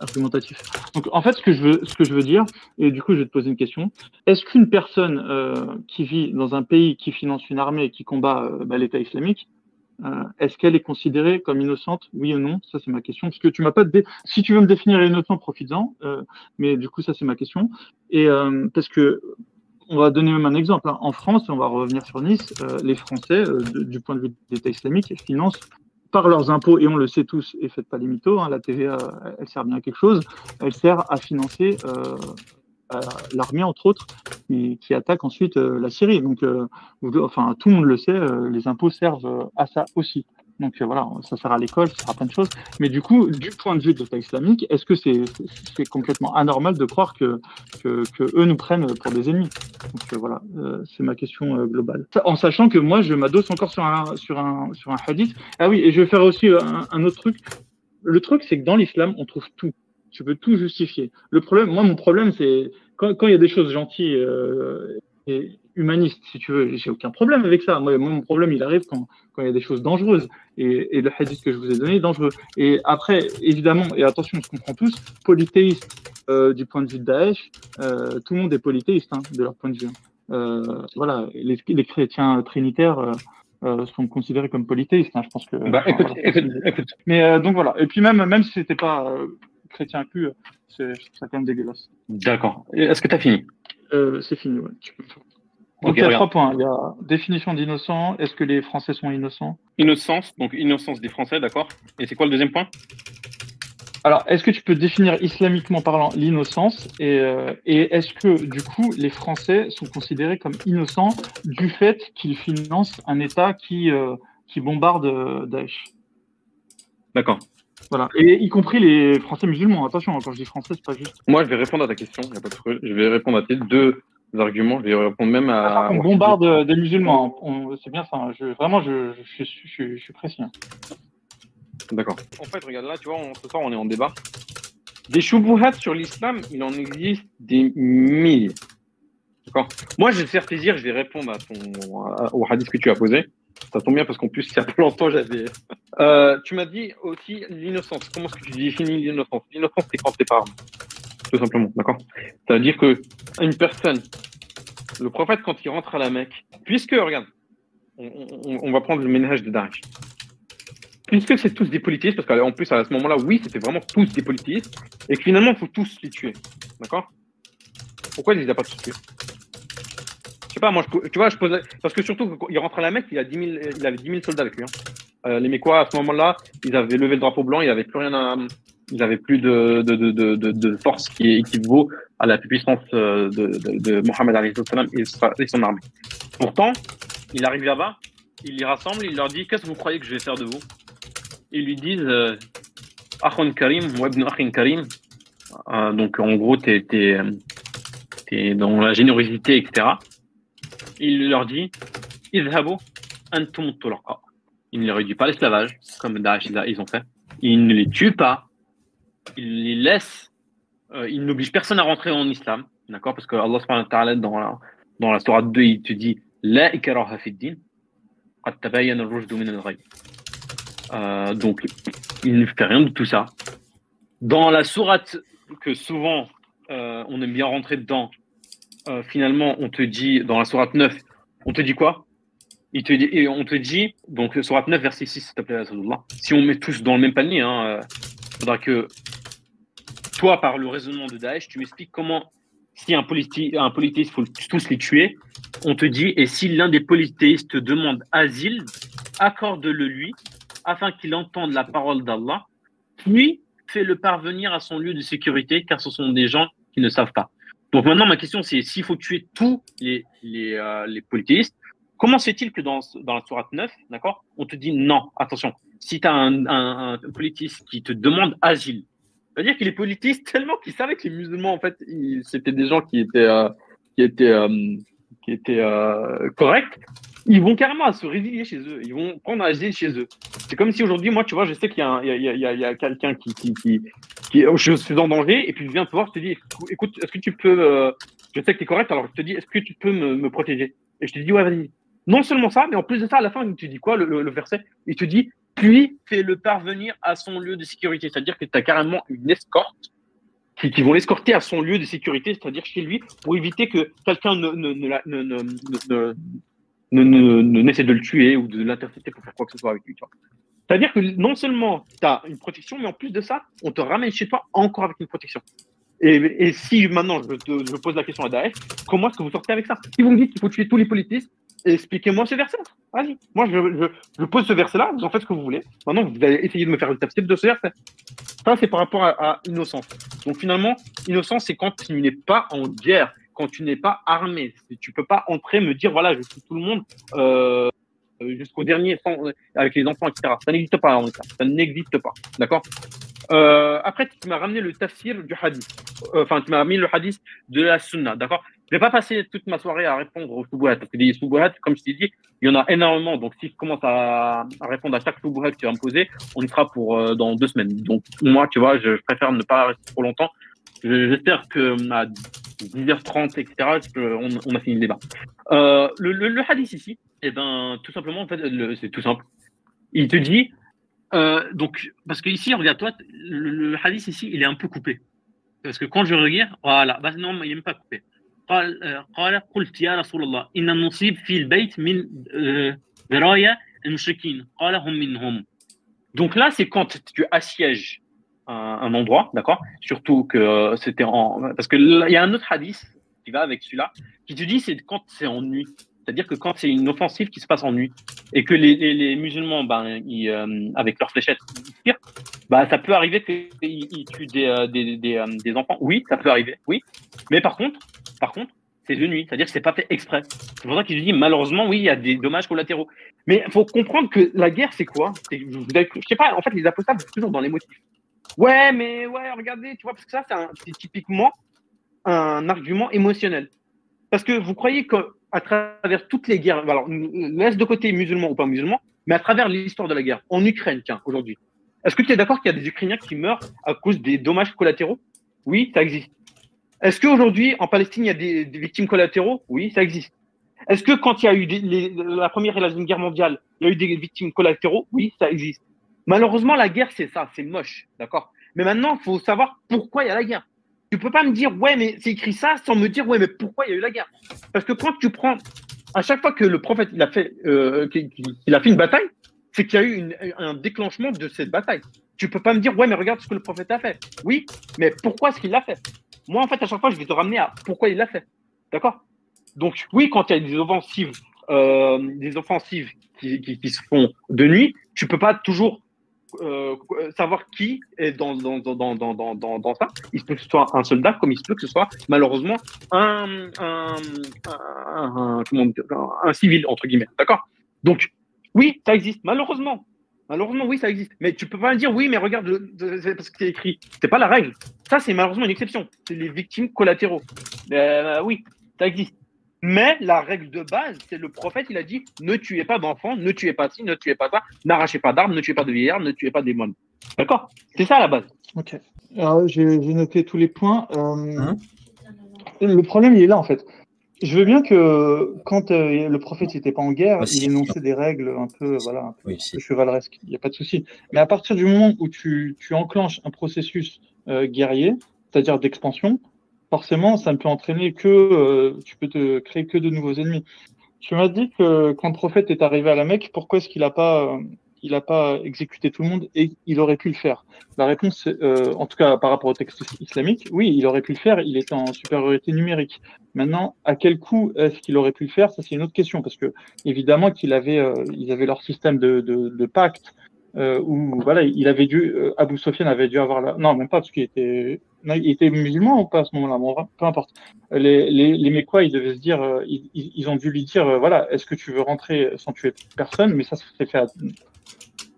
argumentatif. Donc, en fait, ce que je veux, ce que je veux dire, et du coup, je vais te poser une question. Est-ce qu'une personne euh, qui vit dans un pays qui finance une armée et qui combat euh, bah, l'État islamique, euh, est-ce qu'elle est considérée comme innocente, oui ou non? Ça, c'est ma question. Parce que tu m'as pas. dé- Si tu veux me définir innocent, profites-en. Euh, mais du coup, ça, c'est ma question. Et euh, parce que on va donner même un exemple. hein. En France, on va revenir sur Nice. euh, les Français, euh, du point de vue de l'État islamique, financent par leurs impôts, et on le sait tous, et faites pas les mythos, hein, la TVA, elle sert bien à quelque chose, elle sert à financer euh, l'armée, entre autres, qui, attaque ensuite euh, la Syrie. Donc, euh, enfin, tout le monde le sait, les impôts servent à ça aussi. Donc euh, voilà, ça sert à l'école, ça sert à plein de choses. Mais du coup, du point de vue de l'État islamique, est-ce que c'est complètement anormal de croire que, eux nous prennent pour des ennemis? Donc euh, voilà, euh, c'est ma question globale. En sachant que moi, je m'adosse encore sur un, sur, un, sur un hadith. Ah oui, et je vais faire aussi un, autre truc. Le truc, c'est que dans l'islam, on trouve tout. Tu peux tout justifier. Le problème, moi, mon problème, c'est quand, il y a des choses gentilles et humanistes, si tu veux, j'ai aucun problème avec ça. Moi, mon problème, il arrive quand, quand il y a des choses dangereuses. Et, et le hadith que je vous ai donné est dangereux. Et après, évidemment, et attention, on se comprend tous, polythéiste euh, du point de vue de Daesh, euh, tout le monde est polythéiste hein, de leur point de vue. Euh, voilà, les, les chrétiens trinitaires euh, sont considérés comme polythéistes. Hein, je pense que. Bah, écoute, voilà. écoute, écoute. Mais euh, donc voilà. Et puis même, même si c'était pas euh, chrétien inclus, c'est quand même dégueulasse. D'accord. Est-ce que t'as fini? Euh, c'est fini, ouais. Tu peux faire. Donc il y a regarde. trois points. Il y a définition d'innocent. Est-ce que les Français sont innocents? Innocence, donc innocence des Français, d'accord. Et c'est quoi le deuxième point? Alors, est-ce que tu peux définir islamiquement parlant l'innocence? Et, euh, et est-ce que du coup les Français sont considérés comme innocents du fait qu'ils financent un État qui euh, qui bombarde euh, Daesh? D'accord. Voilà. Et y compris les Français musulmans. Attention, quand je dis Français, c'est pas juste. Moi, je vais répondre à ta question. y a pas de problème. Je vais répondre à tes deux arguments. Je vais répondre même à. on bombarde des musulmans. hein. C'est bien ça. hein. Je, vraiment, je, je, je, je- je suis précis. hein. D'accord. En fait, regarde là, tu vois, on- ce soir, on est en débat. Des choubouhats sur l'islam, il en existe des milliers. D'accord Moi, je vais te faire plaisir, je vais répondre à ton, à- au hadith que tu as posé. Ça tombe bien parce qu'en plus, il y a pas longtemps, j'avais. Euh, tu m'as dit aussi l'innocence. Comment est-ce que tu définis l'innocence? L'innocence, c'est quand t'es pas armé. Tout simplement, d'accord? Ça veut dire que une personne, le prophète, quand il rentre à la Mecque, puisque, regarde, on, on- va prendre le ménage de Daesh puisque c'est tous des politistes, parce qu'en plus, à ce moment-là, oui, c'était vraiment tous des politistes, et que finalement, il faut tous les tuer. D'accord? Pourquoi il les a pas tous tués? Je sais pas, moi, je, tu vois, je posais. Parce que surtout, quand il rentre à la Mecque, il, a 10 000, il avait 10 000 soldats avec lui. hein. Euh, les Mécois, à ce moment-là, ils avaient levé le drapeau blanc, il n'y avait plus rien à. Ils n'avaient plus de, de, de, de, force qui équivaut à la puissance euh, de, Mohammed et, sa- et son armée. Pourtant, il arrive là-bas, il les rassemble, il leur dit Qu'est-ce que vous croyez que je vais faire de vous? Ils lui disent euh, Akhun Karim, Ibn Akhin Karim. Euh, donc en gros, tu es, dans la générosité, etc. Il leur dit Idhabu antum. Il ne réduit pas l'esclavage, comme Daesh ils ont fait. Il ne les tue pas il les laisse, euh, il n'oblige personne à rentrer en islam, d'accord Parce que Allah subhanahu wa ta'ala, dans la, dans la Torah 2, il te dit La din, qad min al euh, Donc, il ne fait rien de tout ça. Dans la sourate que souvent euh, on aime bien rentrer dedans, finalement, on te dit, dans la sourate 9, on te dit quoi? Il te dit, et on te dit, donc sourate 9, verset 6, s'il te plaît, si on met tous dans le même panier, il faudra que toi, par le raisonnement de Daesh, tu m'expliques comment, si un, politi un polythéiste, il faut tous les tuer, on te dit, et si l'un des polythéistes te demande asile, accorde-le lui afin qu'il entende la parole d'Allah, puis fais-le parvenir à son lieu de sécurité, car ce sont des gens qui ne savent pas. Donc maintenant, ma question, c'est s'il faut tuer tous les, les, euh, polythéistes, Comment se fait-il que dans, dans la sourate 9, d'accord, on te dit non, attention, si tu as un, un, politiste qui te demande asile, c'est-à-dire qu'il est politiste tellement qu'il savait que les musulmans, en fait, c'était des gens qui étaient, euh, qui étaient, euh, qui étaient euh, corrects. Ils vont carrément se résilier chez eux. Ils vont prendre asile chez eux. C'est comme si aujourd'hui, moi, tu vois, je sais qu'il y a, il y a, il y a, quelqu'un qui, qui, qui, qui, je suis en danger, et puis je viens te voir, je te dis, écoute, est-ce que tu peux, je sais que tu es correct, alors je te dis, est-ce que tu peux me, me protéger? Et je te dis, ouais, vas-y. Non seulement ça, mais en plus de ça, à la fin, il te dit quoi, le, le, verset? Il te dit, puis fais-le parvenir à son lieu de sécurité. C'est-à-dire que tu as carrément une escorte qui, qui vont l'escorter à son lieu de sécurité, c'est-à-dire chez lui, pour éviter que quelqu'un ne, ne, ne, ne, ne, ne, n'essaie de le tuer ou de l'intercepter pour faire quoi que ce soit avec lui. C'est-à-dire que non seulement tu as une protection, mais en plus de ça, on te ramène chez toi encore avec une protection. Et, et si maintenant je, te, je pose la question à Daesh, comment est-ce que vous sortez avec ça? Si vous me dites qu'il faut tuer tous les politistes, expliquez-moi ce verset. Vas-y. Moi, je, pose ce verset-là, vous en faites ce que vous voulez. Maintenant, vous allez essayer de me faire le tafsir de ce verset. Ça, c'est par rapport à, innocence. Donc, finalement, innocence, c'est quand tu n'es pas en guerre, quand tu n'es pas armé. Tu peux pas entrer, me dire, voilà, je tue tout le monde euh, jusqu'au dernier, avec les enfants, etc. Ça n'existe pas, ça n'existe pas. D'accord? Euh, après, tu m'as ramené le tafsir du hadith. Euh, enfin, tu m'as ramené le hadith de la sunna, d'accord? Je vais pas passer toute ma soirée à répondre aux soubouhat, parce que les comme je t'ai dit, il y en a énormément. Donc, si je commence à, répondre à chaque soubouhat que tu vas me poser, on y sera pour euh, dans deux semaines. Donc, moi, tu vois, je, préfère ne pas rester trop longtemps. J'espère que à 10h30, etc., on, a fini le débat. Euh, le, le, le, hadith ici, eh ben, tout simplement, en fait, c'est tout simple. Il te dit, euh, donc, parce que ici, regarde-toi, le, hadith ici, il est un peu coupé. Parce que quand je regarde, voilà, bah non, il n'est même pas coupé. قال قلت يا رسول الله إن النصيب في البيت من ذرايا المشركين قال هم منهم donc là c'est quand tu assièges un, un endroit d'accord surtout que euh, c'était en parce que il y a un autre hadith qui va avec celui-là qui te dit c'est quand c'est en nuit c'est-à-dire que quand c'est une offensive qui se passe en nuit et que les, les, les musulmans, ben, ils, euh, avec leurs fléchettes, ils tirent, bah, ça peut arriver qu'ils ils tuent des, euh, des, des, euh, des, enfants. Oui, ça peut arriver, oui. Mais par contre, par contre, c'est de nuit, c'est-à-dire que c'est pas fait exprès. C'est pour ça qu'ils disent malheureusement, oui, il y a des dommages collatéraux. Mais il faut comprendre que la guerre, c'est quoi? Je sais pas. En fait, les apostates, c'est toujours dans les motifs. Ouais, mais ouais, regardez, tu vois, parce que ça, c'est typiquement un argument émotionnel. Parce que vous croyez que à travers toutes les guerres, alors laisse de côté musulmans ou pas musulmans, mais à travers l'histoire de la guerre, en Ukraine, tiens, aujourd'hui. Est-ce que tu es d'accord qu'il y a des Ukrainiens qui meurent à cause des dommages collatéraux? Oui, ça existe. Est-ce qu'aujourd'hui, en Palestine, il y a des, victimes collatéraux? Oui, ça existe. Est-ce que quand il y a eu la première et la deuxième guerre mondiale, il y a eu des victimes collatéraux? Oui, ça existe. Malheureusement, la guerre, c'est ça, c'est moche, d'accord? Mais maintenant, il faut savoir pourquoi il y a la guerre. Tu peux pas me dire, ouais, mais c'est écrit ça sans me dire, ouais, mais pourquoi il y a eu la guerre? Parce que quand tu prends, à chaque fois que le prophète il a fait, euh, a fait une bataille, c'est qu'il y a eu un déclenchement de cette bataille. Tu peux pas me dire, ouais, mais regarde ce que le prophète a fait. Oui, mais pourquoi est-ce qu'il l'a fait? Moi, en fait, à chaque fois, je vais te ramener à pourquoi il l'a fait. D'accord? Donc, oui, quand il y a des offensives, euh, des offensives qui, se font de nuit, tu peux pas toujours euh, savoir qui est dans, dans, dans, dans, dans, ça. Il se peut que ce soit un soldat, comme il se peut que ce soit malheureusement un, un civil, entre guillemets. D'accord? Donc, oui, ça existe, malheureusement. Malheureusement, oui, ça existe. Mais tu peux pas dire, oui, mais regarde, c'est parce que c'est écrit. C'est pas la règle. Ça, c'est malheureusement une exception. C'est les victimes collatéraux. Euh, oui, ça existe. Mais la règle de base, c'est le prophète, il a dit ne tuez pas d'enfants, ne tuez pas ci, ne tuez pas ça, n'arrachez pas d'armes, ne tuez pas de vieillards, ne tuez pas des moines. D'accord? C'est ça la base. Ok. Alors, j'ai noté tous les points. Euh, hein? le problème, il est là, en fait. Je veux bien que quand euh, le prophète n'était pas en guerre, bah, il énonçait des règles un peu, voilà, un peu, chevaleresques. Il n'y a pas de souci. Mais à partir du moment où tu, tu enclenches un processus euh, guerrier, c'est-à-dire d'expansion, forcément, ça ne peut entraîner que, euh, tu peux te créer que de nouveaux ennemis. Tu m'as dit que quand le prophète est arrivé à la Mecque, pourquoi est-ce qu'il n'a pas, euh, il a pas exécuté tout le monde et il aurait pu le faire La réponse, euh, en tout cas par rapport au texte islamique, oui, il aurait pu le faire. Il était en supériorité numérique. Maintenant, à quel coût est-ce qu'il aurait pu le faire? Ça, c'est une autre question parce que évidemment qu'ils avaient, ils avaient leur système de, de, de pacte euh, où voilà, il avait dû, euh, Abou Sofiane avait dû avoir la, non même pas parce qu'il était, il était musulman ou pas à ce moment-là, bon, peu importe. Les les les Mécois, ils devaient se dire, euh, ils, ils ont dû lui dire, euh, voilà, est-ce que tu veux rentrer sans tuer personne, mais ça s'est fait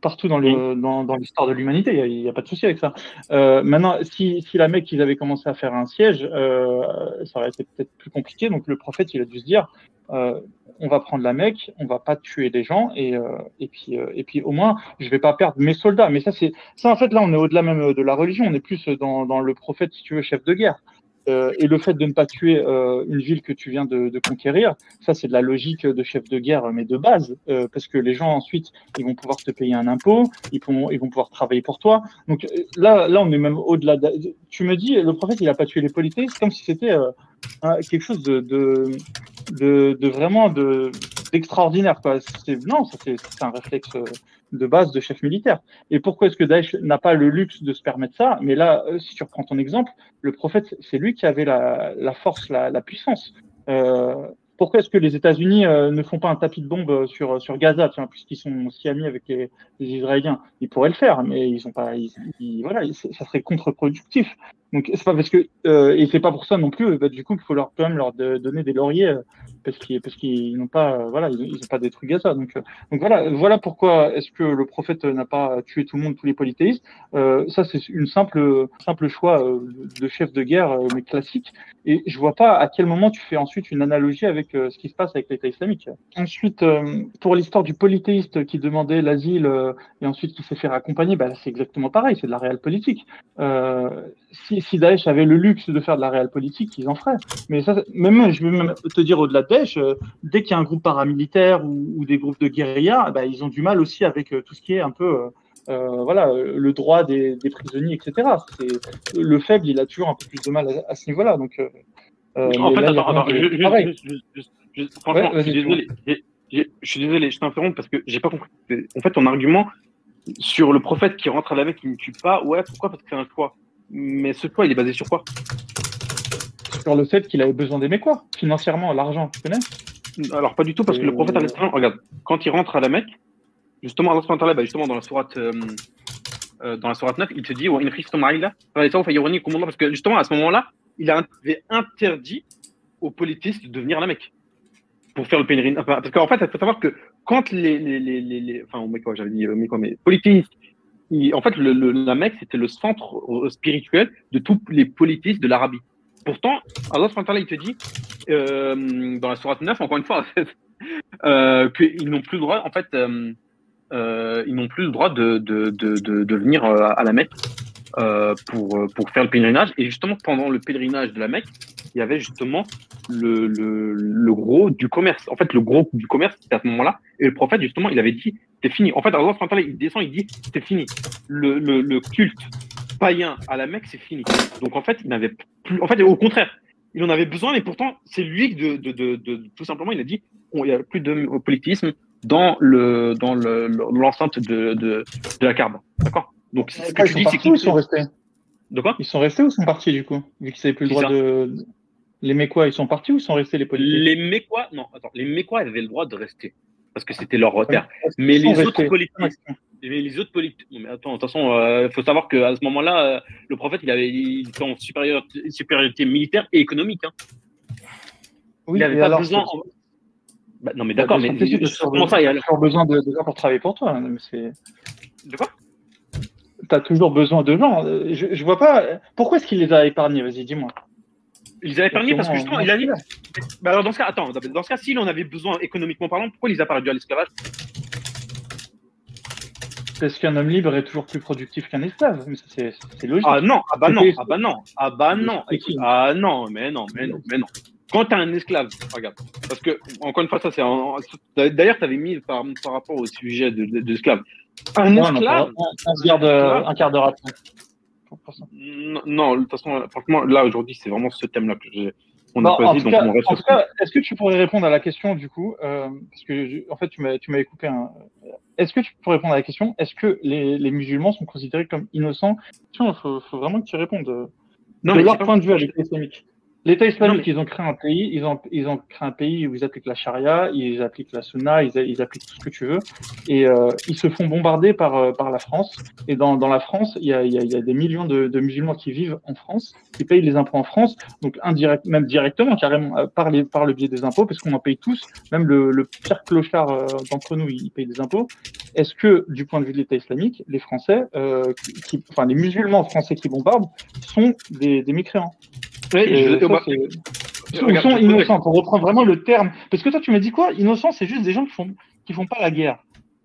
partout dans le dans, dans l'histoire de l'humanité, il n'y a, a, pas de souci avec ça. Euh, maintenant, si, si la Mecque, ils avaient commencé à faire un siège, euh, ça aurait été peut-être plus compliqué. Donc le prophète, il a dû se dire, euh, on va prendre la Mecque, on va pas tuer des gens, et, et puis et puis au moins, je vais pas perdre mes soldats. Mais ça, c'est ça en fait là, on est au-delà même de la religion, on est plus dans, dans le prophète, si tu veux, chef de guerre. Euh, et le fait de ne pas tuer euh, une ville que tu viens de, conquérir, ça c'est de la logique de chef de guerre, mais de base, euh, parce que les gens ensuite ils vont pouvoir te payer un impôt, ils vont ils vont pouvoir travailler pour toi. Donc là là on est même au-delà. De... Tu me dis le prophète il a pas tué les polythéistes comme si c'était quelque chose de de, vraiment de d'extraordinaire. Non, ça c'est un réflexe de base de chef militaire. Et pourquoi est-ce que Daesh n'a pas le luxe de se permettre ça? Mais là, si tu reprends ton exemple, le prophète, c'est lui qui avait la, force, la, puissance. Euh, pourquoi est-ce que les États-Unis euh, ne font pas un tapis de bombe sur, sur Gaza, puisqu'ils sont si amis avec les, Israéliens Ils pourraient le faire, mais ils sont pas. Voilà, ça serait contre-productif. Donc c'est pas parce que euh, et c'est pas pour ça non plus. Bah, du coup, il faut leur quand même leur donner des lauriers euh, parce qu'ils parce qu'ils n'ont pas euh, voilà ils, ils ont pas détruit Gaza. Donc euh, donc voilà voilà pourquoi est-ce que le prophète n'a pas tué tout le monde tous les polythéistes. ça c'est une simple simple choix de chef de guerre mais classique. Et je vois pas à quel moment tu fais ensuite une analogie avec ce qui se passe avec l'État islamique. Ensuite pour l'histoire du polythéiste qui demandait l'asile et ensuite qui s'est fait accompagner, bah, c'est exactement pareil, c'est de la réelle politique. Si si Daesh avait le luxe de faire de la réelle politique, ils en feraient. Mais ça, même, je vais même te dire au-delà de Daesh, euh, dès qu'il y a un groupe paramilitaire ou, ou des groupes de guérilla, bah, ils ont du mal aussi avec euh, tout ce qui est un peu, euh, voilà, le droit des, des prisonniers, etc. C'est, le faible, il a toujours un peu plus de mal à, à ce niveau-là. Donc, en fait, là, attends, franchement, ouais, je suis désolé. Je suis désolé, je t'interromps parce que j'ai pas compris. En fait, ton argument sur le prophète qui rentre à la Mecque qui ne tue pas, ouais, pourquoi? Parce que c'est un choix. Mais ce choix, il est basé sur quoi? Sur le fait qu'il avait besoin d'aimer quoi? Financièrement, l'argent, tu connais? Alors, pas du tout, parce que le prophète, euh... regarde, quand il rentre à la Mecque, justement, Allah, bah, justement dans la sourate, euh, euh, dans la sourate 9, il te dit, parce que justement, à ce moment-là, il avait interdit aux politistes de venir à la Mecque pour faire le pèlerinage. Parce qu'en fait, il faut savoir que quand les, les, les, les enfin, mais quoi, j'avais dit, mais quoi, mais politistes en fait, le, le, la Mecque, c'était le centre spirituel de tous les politistes de l'Arabie. Pourtant, Allah il te dit, euh, dans la sourate 9, encore une fois, euh, qu'ils n'ont plus le droit, en fait, euh, euh, ils n'ont plus le droit de, de, de, de, venir euh, à la Mecque euh, pour, pour faire le pèlerinage. Et justement, pendant le pèlerinage de la Mecque, il y avait justement le, le, le gros du commerce. En fait, le gros du commerce, c'était à ce moment-là. Et le prophète, justement, il avait dit, c'est fini. En fait, Allah, il descend, il dit, c'est fini. Le, le, le culte païen à la Mecque, c'est fini. Donc, en fait, il n'avait plus, en fait, au contraire, il en avait besoin, mais pourtant, c'est lui de, de, de, de, tout simplement, il a dit, il n'y a plus de politisme dans le, dans le, l'enceinte de, de, de la Kaaba. D'accord? Donc, ce que tu dis, c'est qu'ils sont restés? De quoi? Ils sont restés ou sont partis, du coup? Vu qu'ils n'avaient plus le droit de, les Mécois, ils sont partis ou sont restés les politiques Les Mécois, non, attends, les Mécois avaient le droit de rester parce que c'était leur terre. Mais les autres, politiques, mais les autres politiques, mais attends, de toute façon, il euh, faut savoir qu'à ce moment-là, euh, le prophète, il avait, il était en supériorité, supériorité militaire et économique. Hein. Oui, il avait pas alors, besoin. Bah, non, mais d'accord, mais comment ça, il a toujours besoin de, de gens pour travailler pour toi. Hein, de quoi? Tu as toujours besoin de gens. Je, je vois pas. Pourquoi est-ce qu'il les a épargnés? Vas-y, dis-moi. Il les a épargnés parce que justement, il a dit. Bah alors dans ce cas, attends, dans ce cas, s'il en avait besoin économiquement parlant, pourquoi il les a pas réduits à l'esclavage? Parce qu'un homme libre est toujours plus productif qu'un esclave. Mais c'est logique. Ah non, ah bah non, ah bah non, ah bah non, ah non, mais non, mais non, mais non. Quand tu as un esclave, regarde, parce que, encore une fois, ça c'est. D'ailleurs, tu avais mis par, par rapport au sujet de, de. Un non, esclave. On, on se garde un quart d'heure après. Non, non, de toute façon, franchement, là aujourd'hui, c'est vraiment ce thème-là que j'ai. On a choisi, donc cas, on reste en tout cas, est-ce que tu pourrais répondre à la question du coup euh, Parce que en fait, tu m'avais coupé un. Est-ce que tu pourrais répondre à la question Est-ce que les, les musulmans sont considérés comme innocents? Il faut, faut, vraiment que tu répondes. Non, de mais leur point de vue avec l'islamique. L'État islamique, ils ont créé un pays, ils ont, ils ont créé un pays où ils appliquent la charia, ils appliquent la sunna, ils, ils appliquent tout ce que tu veux, et euh, ils se font bombarder par, euh, par la France. Et dans, dans la France, il y a, il y a, y a des millions de, de, musulmans qui vivent en France, qui payent les impôts en France, donc indirect, même directement, carrément, euh, par, les, par le biais des impôts, parce qu'on en paye tous, même le, le pire clochard euh, d'entre nous, il paye des impôts. Est-ce que, du point de vue de l'État islamique, les Français, euh, qui, enfin les musulmans français qui bombardent, sont des, des mécréants? Oui, je, ça, ils sont innocents, pour reprendre vraiment le terme. Parce que toi, tu m'as dit quoi? Innocent, c'est juste des gens qui font, qui font pas la guerre.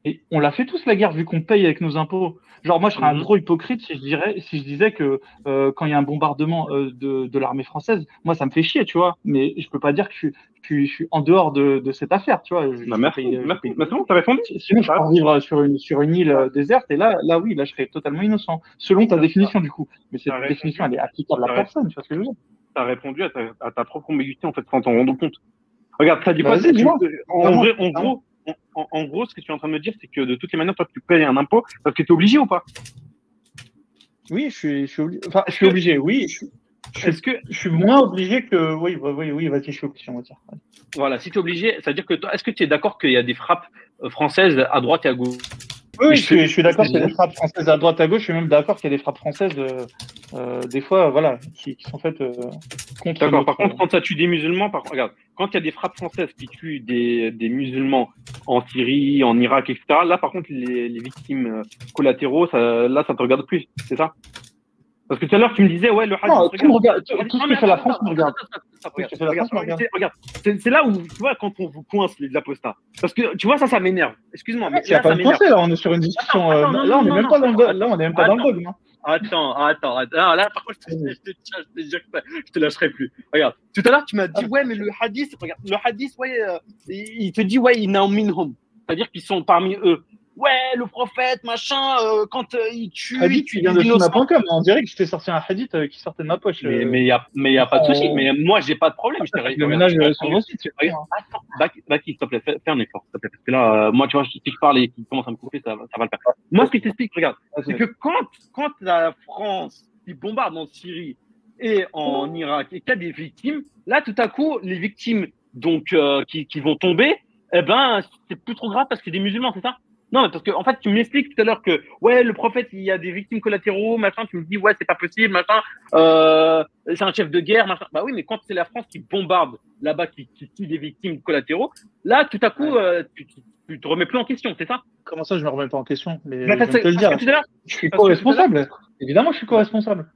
Et on l'a fait tous la guerre, vu qu'on paye avec nos impôts. Genre, moi, je serais un gros hypocrite si je, dirais, si je disais que euh, quand il y a un bombardement euh, de, de l'armée française, moi, ça me fait chier, tu vois. Mais je peux pas dire que je, je, je suis en dehors de, de, cette affaire, tu vois. Je, bah, merci, paye, merci. Mais bon, t'as répondu. Sinon, je peux vivre sur une, sur une île euh, déserte, et là, là, oui, là, je serais totalement innocent. Selon ta définition, du coup. Mais cette définition, elle est applicable à personne, tu vois ce que je veux dire? Tu as répondu à ta, à ta, propre ambiguïté en fait sans t'en rendre compte. Regarde, ça dit quoi tu, en, vrai, en, gros, en, en, gros, ce que tu es en train de me dire, c'est que de toutes les manières, toi, tu payes un impôt parce que tu es obligé ou pas? Oui, je suis, je suis, obligé. Enfin, je suis obligé, oui. Est-ce que je suis moins obligé que oui, oui, oui, vas-y, je suis obligé, on va dire. Voilà, si tu es obligé, ça veut dire que toi, est-ce que tu es d'accord qu'il y a des frappes françaises à droite et à gauche? Oui, je suis, je suis d'accord qu'il y a des frappes françaises à droite à gauche. Je suis même d'accord qu'il y a des frappes françaises, euh, euh, des fois, voilà, qui, qui sont faites euh, contre. D'accord. Par contre, quand ça tue des musulmans, par regarde, quand il y a des frappes françaises qui tuent des, des musulmans en Syrie, en Irak, etc. Là, par contre, les, les victimes collatéraux, ça, là, ça te regarde plus, c'est ça? Parce que tout à l'heure, tu me disais, ouais, le hadith. Non, tout, regarde, tout, tout ce que fait la France me regarde. Regarde, c'est là où, tu vois, quand on vous coince les apostats. Parce que, tu vois, ça, ça m'énerve. Excuse-moi. Mais il n'y a pas de coincé, là, on est sur une discussion. Là, on n'est même pas dans le, là, on est même pas dans le dogme. Attends, attends, attends. Là, par contre, je te, je te, je te, je te lâcherai plus. Regarde, tout à l'heure, tu m'as dit, ouais, mais le hadith, regarde, le hadith, ouais, euh, il te dit, ouais, il minhum. C'est-à-dire qu'ils sont parmi eux ouais, le prophète, machin, euh, quand euh, il tue. Hadith, tu viens de Sunna.com, on dirait que je t'ai sorti un hadith euh, qui sortait de ma poche. Mais il n'y a, mais y a pas de souci. Mais moi, j'ai pas de problème. Je t'ai Le ménage sur vos sites. Attends, Baki, s'il te plaît, fais, un effort, s'il te plaît. Parce que là, moi, tu vois, si je parle et qu'il commence à me couper, ça, ça va le faire. Moi, ce que je t'explique, regarde, c'est que quand, quand la France qui bombarde en Syrie et en Irak et qu'il y a des victimes, là, tout à coup, les victimes donc qui, qui vont tomber, eh ben, c'est plus trop grave parce que c'est des musulmans, c'est ça? Non, parce que en fait, tu m'expliques tout à l'heure que ouais, le prophète, il y a des victimes collatéraux, machin. Tu me dis ouais, c'est pas possible, machin. Euh, c'est un chef de guerre, machin. Bah oui, mais quand c'est la France qui bombarde là-bas, qui, qui tue des victimes collatéraux, là, tout à coup, euh, tu, tu, tu, te remets plus en question, c'est ça? Comment ça, je me remets pas en question? Mais bah, je te le dire. je suis co-responsable. Évidemment, je suis co-responsable.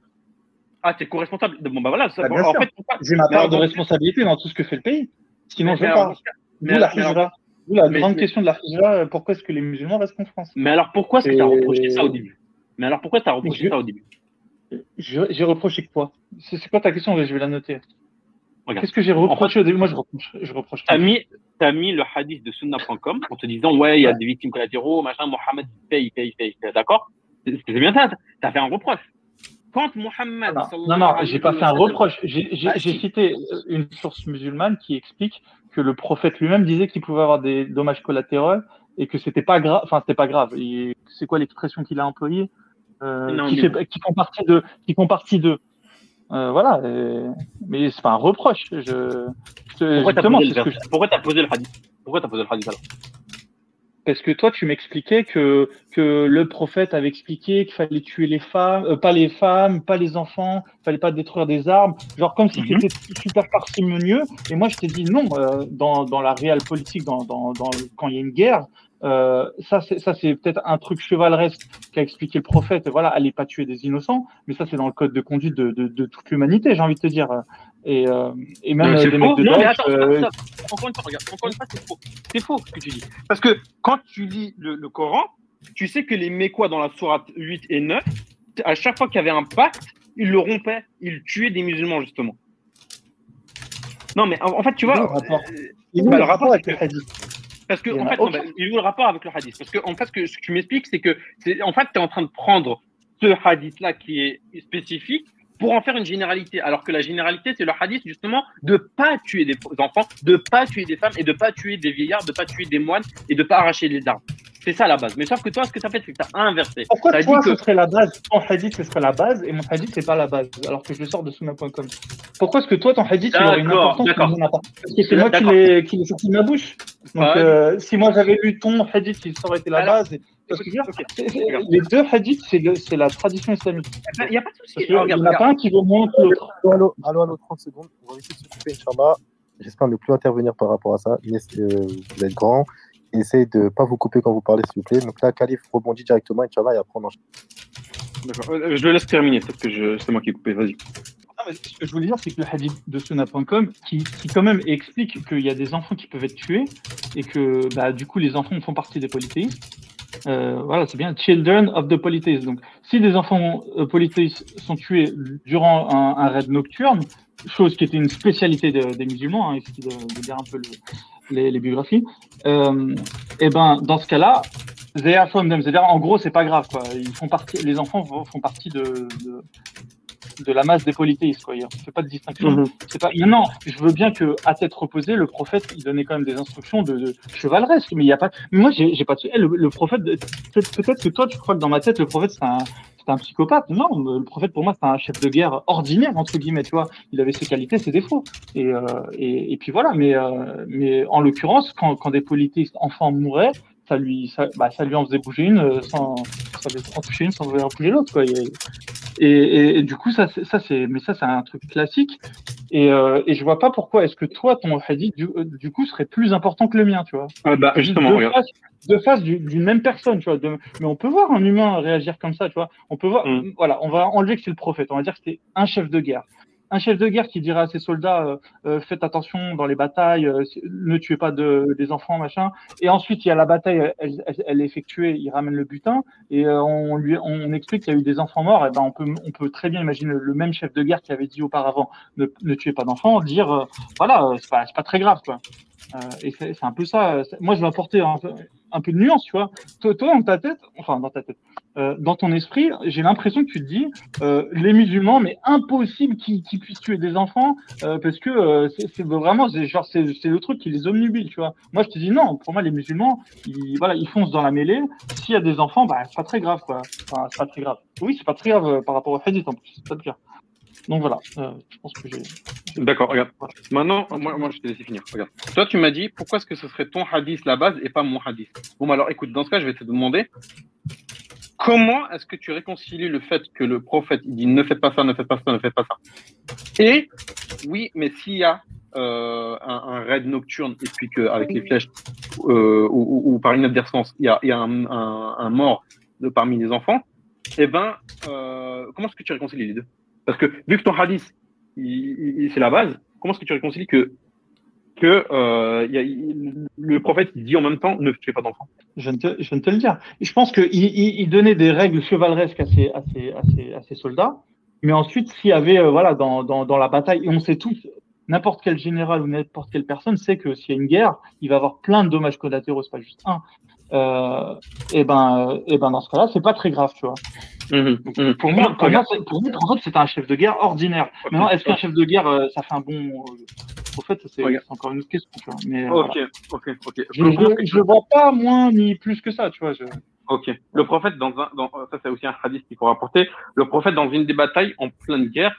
Ah, t'es co-responsable. Bon bah voilà. Ça, bah, en fait, j'ai ma part de responsabilité dans tout ce que fait le pays. Sinon, je pas. Nous, la la mais, grande mais... question de la Hijra, pourquoi est-ce que les musulmans restent en France? Mais alors pourquoi est-ce que tu as reproché ça au début? Mais alors pourquoi tu as reproché je... ça au début? J'ai reproché quoi? C'est quoi ta question? Je vais la noter. Qu'est-ce que j'ai reproché au début? Moi, je reproche. Je reproche t'as mis, as mis le hadith de sunna.com en te disant ouais, il y a des victimes collatéraux, machin, Mohamed paye, paye, paye. D'accord? C'est bien ça. T'as fait un reproche. Quand Mohamed. Non, non, non j'ai pas fait un reproche. J'ai cité une source musulmane qui explique que le prophète lui-même disait qu'il pouvait avoir des dommages collatéraux et que c'était pas grave. Enfin, c'était pas grave. C'est quoi l'expression qu'il a employée? Euh, non, qui, fait, qui, font partie de, qui font partie de. Euh, voilà. Et, mais c'est pas un reproche. Je, je Pourquoi t'as posé, que... posé, le hadith? Pourquoi t'as posé le hadith alors? Parce que toi, tu m'expliquais que, que le prophète avait expliqué qu'il fallait tuer les femmes, euh, pas les femmes, pas les enfants, fallait pas détruire des armes, genre comme si mm -hmm. c'était super parcimonieux. Et moi, je t'ai dit non, euh, dans, dans la réelle politique, dans, dans, dans, quand il y a une guerre, euh, ça, c'est, peut-être un truc chevaleresque qu'a expliqué le prophète. Voilà, allez pas tuer des innocents, mais ça, c'est dans le code de conduite de, de, de toute l'humanité, j'ai envie de te dire. Et, euh, et même des mecs de non, mais attends, euh... encore une fois, regarde, encore une fois, c'est faux. C'est faux ce que tu dis. Parce que quand tu lis le, le Coran, tu sais que les Mécois dans la sourate 8 et 9, à chaque fois qu'il y avait un pacte, ils le rompaient, ils tuaient des musulmans, justement. Non, mais en, en fait, tu vois. Le rapport. Il bah, le rapport avec le hadith. Parce que, en fait, non, il y a le rapport avec le hadith. Parce que, en fait, ce que, ce que tu m'expliques, c'est que, en fait, tu es en train de prendre ce hadith-là qui est spécifique pour en faire une généralité. Alors que la généralité, c'est le hadith, justement, de pas tuer des enfants, de pas tuer des femmes et de pas tuer des vieillards, de pas tuer des moines et de pas arracher les armes. C'est ça la base. Mais sauf que toi, ce que tu as fait, c'est que tu as inversé. Pourquoi T'as toi, dit que- ce serait la base? Ton hadith, ce serait la base et mon hadith, c'est pas la base, alors que je le sors de Sunna.com. Pourquoi est-ce que toi, ton hadith, il aurait une importance d'accord. Parce que c'est moi qui l'ai sorti de ma bouche. Donc, euh, si moi j'avais lu ton hadith, il aurait été la Alors, base. et- Les deux hadiths, c'est le- c'est la tradition islamique. Il n'y a pas de souci. Il n'y en a pas un qui vaut moins que l'autre. Allô, allô, allô, allô, 30 secondes. On va essayer de s'occuper, Inch'Allah. J'espère ne plus intervenir par rapport à ça. Mais, euh, vous êtes grand. Essayez de ne pas vous couper quand vous parlez, s'il vous plaît. Donc là, Khalif rebondit directement, Inch'Allah, et après on enchaîne. D'accord. Euh, Je le laisse terminer. Peut-être que je... c'est moi qui ai coupé. Vas-y. Ce que je voulais dire, c'est que le hadith de Sunna.com, qui, quand même explique qu'il y a des enfants qui peuvent être tués et que bah, du coup les enfants font partie des polythéistes. Euh, voilà, c'est bien Children of the Polytheists. Donc, si des enfants euh, polythéistes sont tués durant un, raid nocturne, chose qui était une spécialité de- des musulmans, hein, de, de lire un peu le- les, biographies, euh, et ben dans ce cas-là, they are from them. C'est-à-dire, en gros, c'est pas grave. Ils font partie, les enfants font partie de, de la masse des polythéistes. Quoi. Il ne fait pas de distinction. Mhm. Pas... Maintenant, je veux bien que à tête reposée, le prophète, il donnait quand même des instructions de, de chevaleresque, mais il y a pas. Moi, j'ai pas. de- Eh, Le, le prophète, peut-être que toi, tu crois que dans ma tête, le prophète, c'est un, c'est un psychopathe. Non, le prophète, pour moi, c'est un chef de guerre ordinaire entre guillemets. Tu vois, il avait ses qualités, ses défauts. Et, euh, et, et puis voilà. Mais, euh, mais en l'occurrence, quand, quand des polythéistes enfants mouraient, ça lui, ça, bah, ça lui en faisait bouger une euh, sans, ça faisait en toucher une sans en bouger l'autre. Quoi. Et, et, et du coup, ça, c'est- ça c'est, mais ça, c'est un truc classique. Et, euh, et je vois pas pourquoi est-ce que toi, ton hadith, du, euh, du coup, serait plus important que le mien, tu vois. Ah, bah, C'est justement, deux regarde. faces, deux faces du- d'une même personne, tu vois. de- mais on peut voir un humain réagir comme ça, tu vois. On peut voir, Mm. voilà, on va enlever que c'est le prophète. On va dire que c'était un chef de guerre. Un chef de guerre qui dirait à ses soldats euh, euh, faites attention dans les batailles, euh, ne tuez pas de, des enfants, machin. Et ensuite, il y a la bataille, elle, est effectuée, il ramène le butin et on lui on explique qu'il y a eu des enfants morts. Et ben on peut on peut très bien imaginer le même chef de guerre qui avait dit auparavant ne, tuez pas d'enfants, dire voilà, c'est pas pas très grave quoi. Et c'est un peu ça. Moi, je vais apporter peu, un peu de nuance, tu vois. Toi, dans ta tête, enfin dans ta tête, euh, dans ton esprit, j'ai l'impression que tu te dis euh, les musulmans, mais impossible qu'ils puissent tuer des enfants euh, parce que c'est vraiment genre c'est le truc qui les omnubile, tu vois. Moi, je te dis non. Pour moi, les musulmans, ils voilà, ils foncent dans la mêlée. S'il y a des enfants, bah c'est pas très grave, quoi. Enfin, c'est pas très grave. Oui, c'est pas très grave par rapport au hadith en plus. C'est pas cas. Donc voilà, euh, je pense que j'ai. D'accord, regarde. Maintenant, moi, moi, je t'ai laissé finir. Regarde. Toi, tu m'as dit pourquoi est-ce que ce serait ton hadith la base et pas mon hadith? Bon, bah alors écoute, dans ce cas, je vais te demander comment est-ce que tu réconcilies le fait que le prophète il dit ne faites pas ça, ne faites pas ça, ne faites pas ça? Et oui, mais s'il y a euh, un, un raid nocturne et puis qu'avec les flèches euh, ou, ou- ou par inadvertance, il y a, il y a un, un- un mort de parmi les enfants, eh ben, euh, comment est-ce que tu réconcilies les deux? Parce que vu que ton hadith, c'est la base, comment est-ce que tu réconcilies que, que euh, y a- le prophète dit en même temps ne tuez pas d'enfants? Je je te le dire. Je pense qu'il il, il donnait des règles chevaleresques à ses, à ses, à ses, à ses soldats, mais ensuite, s'il y avait, euh, voilà, dans, dans, dans la bataille, et on sait tous, n'importe quel général ou n'importe quelle personne sait que s'il y a une guerre, il va avoir plein de dommages collatéraux, c'est pas juste un. Euh, et ben, euh, et ben dans ce cas-là, c'est pas très grave, tu vois. Mhm. Pour moi, pour moi, c'est- pour moi, en fait, c'était un chef de guerre ordinaire. Maintenant, est-ce qu'un chef de guerre, euh, ça fait un bon euh, Au fait, c'est c'est encore une autre question. Tu vois. Mais, euh, voilà. Ok, ok, ok. Je ne le vois pas moins ni plus que ça, tu vois. Je... Ok. Le prophète, dans un, dans, ça c'est aussi un hadith qu'il faut rapporter. Le prophète, dans une des batailles en pleine guerre,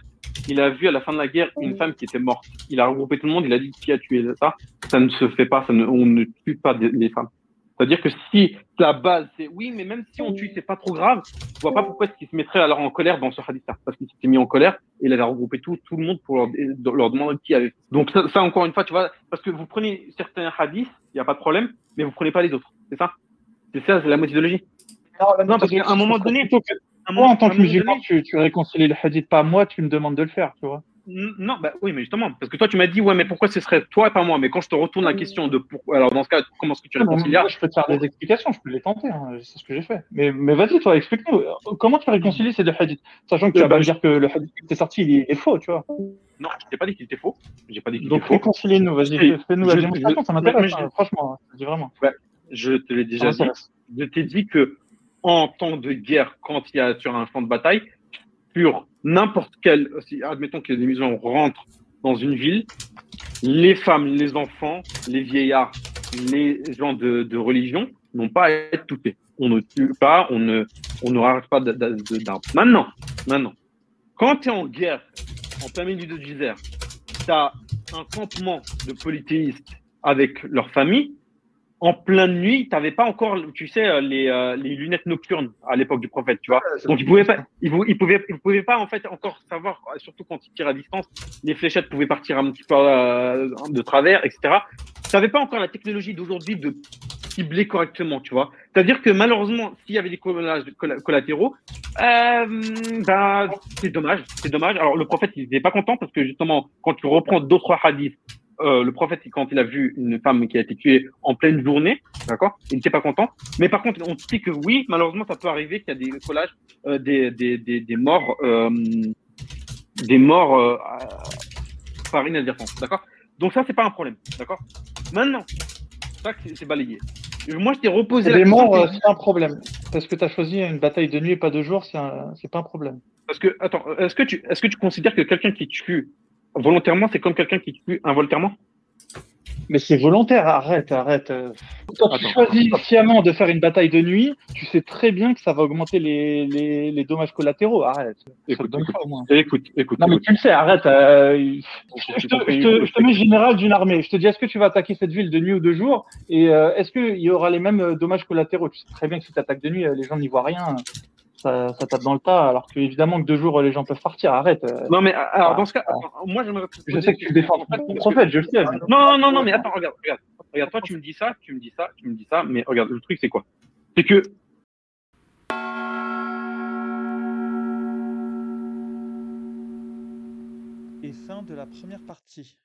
il a vu à la fin de la guerre une femme qui était morte. Il a regroupé tout le monde, il a dit qui a tué ça Ça ne se fait pas, ça ne, on ne tue pas des- les femmes. C'est-à-dire que si la base c'est oui, mais même si on tue, c'est pas trop grave, je vois pas pourquoi est-ce qu'il se mettrait alors en colère dans ce hadith-là. Parce qu'il s'était mis en colère et il avait regroupé tout, tout le monde pour leur, leur demander qui avait. Donc ça, ça, encore une fois, tu vois, parce que vous prenez certains hadiths, il n'y a pas de problème, mais vous prenez pas les autres. C'est ça? C'est ça, c'est la méthodologie. Non, parce qu'à un moment donné, que un en moment- tant à un que musulman, donné- tu, tu réconcilies le hadith, pas moi, tu me demandes de le faire, tu vois. Non, bah oui, mais justement, parce que toi tu m'as dit, ouais, mais pourquoi ce serait toi et pas moi? Mais quand je te retourne la question de pourquoi, alors dans ce cas, comment est-ce que tu réconcilies je peux te faire des explications, je peux les tenter, hein, c'est ce que j'ai fait. Mais, mais vas-y, toi, explique-nous. euh, Comment tu réconcilies ces deux hadiths? Sachant que tu Euh, vas pas me dire que le hadith qui est sorti, il est, faux, tu vois. Non, je t'ai pas dit qu'il était faux. J'ai pas dit qu'il Donc était faux. réconcilie-nous, vas-y, fais-nous la démonstration, ça m'intéresse, hein, franchement, hein, vraiment. Je te l'ai déjà dit. Je t'ai dit que en temps de guerre, quand il y a sur un champ de bataille, sur n'importe quel, admettons que des musulmans rentrent dans une ville, les femmes, les enfants, les vieillards, les gens de, religion n'ont pas à être touchées. On ne tue pas, on ne, on ne pas d'armes. Maintenant, maintenant, quand tu es en guerre, en plein milieu de désert, tu as un campement de polythéistes avec leur famille, en pleine nuit, tu n'avais pas encore, tu sais, euh, les, euh, les lunettes nocturnes à l'époque du prophète, tu vois. Donc ils pouvaient pas, ils, ils pouvaient, ils pouvaient pas en fait encore savoir, surtout quand ils tirent à distance, les fléchettes pouvaient partir un petit peu euh, de travers, etc. Tu n'avais pas encore la technologie d'aujourd'hui de cibler correctement, tu vois. C'est-à-dire que malheureusement, s'il y avait des collatéraux, euh, ben, c'est dommage, c'est dommage. Alors le prophète, il n'était pas content parce que justement, quand tu reprends d'autres hadiths euh, le prophète, quand il a vu une femme qui a été tuée en pleine journée, d'accord, il n'était pas content. Mais par contre, on sait que oui, malheureusement, ça peut arriver qu'il y a des collages, euh, des, des, des, des, morts, euh, des morts par inadvertance, d'accord. Donc ça, c'est pas un problème, d'accord. Maintenant, ça, c'est balayé. Moi, je t'ai reposé la question. morts, c'est un problème. Parce que tu as choisi une bataille de nuit et pas de jour, c'est pas un problème. Parce que, attends, est-ce que tu, est-ce que tu considères que quelqu'un qui tue volontairement, c'est comme quelqu'un qui tue involontairement mais c'est volontaire, arrête, arrête. Quand tu choisis sciemment de faire une bataille de nuit, tu sais très bien que ça va augmenter les, les, les dommages collatéraux. Arrête. Écoute, écoute, écoute, écoute, Non, mais tu le sais, arrête. Euh, je, te, je, te, mets général d'une armée. Je te dis, est-ce que tu vas attaquer cette ville de nuit ou de jour? Et euh, est-ce qu'il y aura les mêmes euh, dommages collatéraux? Tu sais très bien que si tu attaques de nuit, les gens n'y voient rien ça, tape dans le tas. Alors que évidemment que deux jours, les gens peuvent partir. Arrête. Euh. Non, mais euh, alors dans ce cas, ah. moi j'aimerais. Je sais que tu défends pas ton prophète, je sais. Non, non, non, mais attends, regarde, regarde, regarde. Toi, tu me dis ça, tu me dis ça, tu me dis ça, mais regarde, le truc c'est quoi? C'est que et fin de la première partie.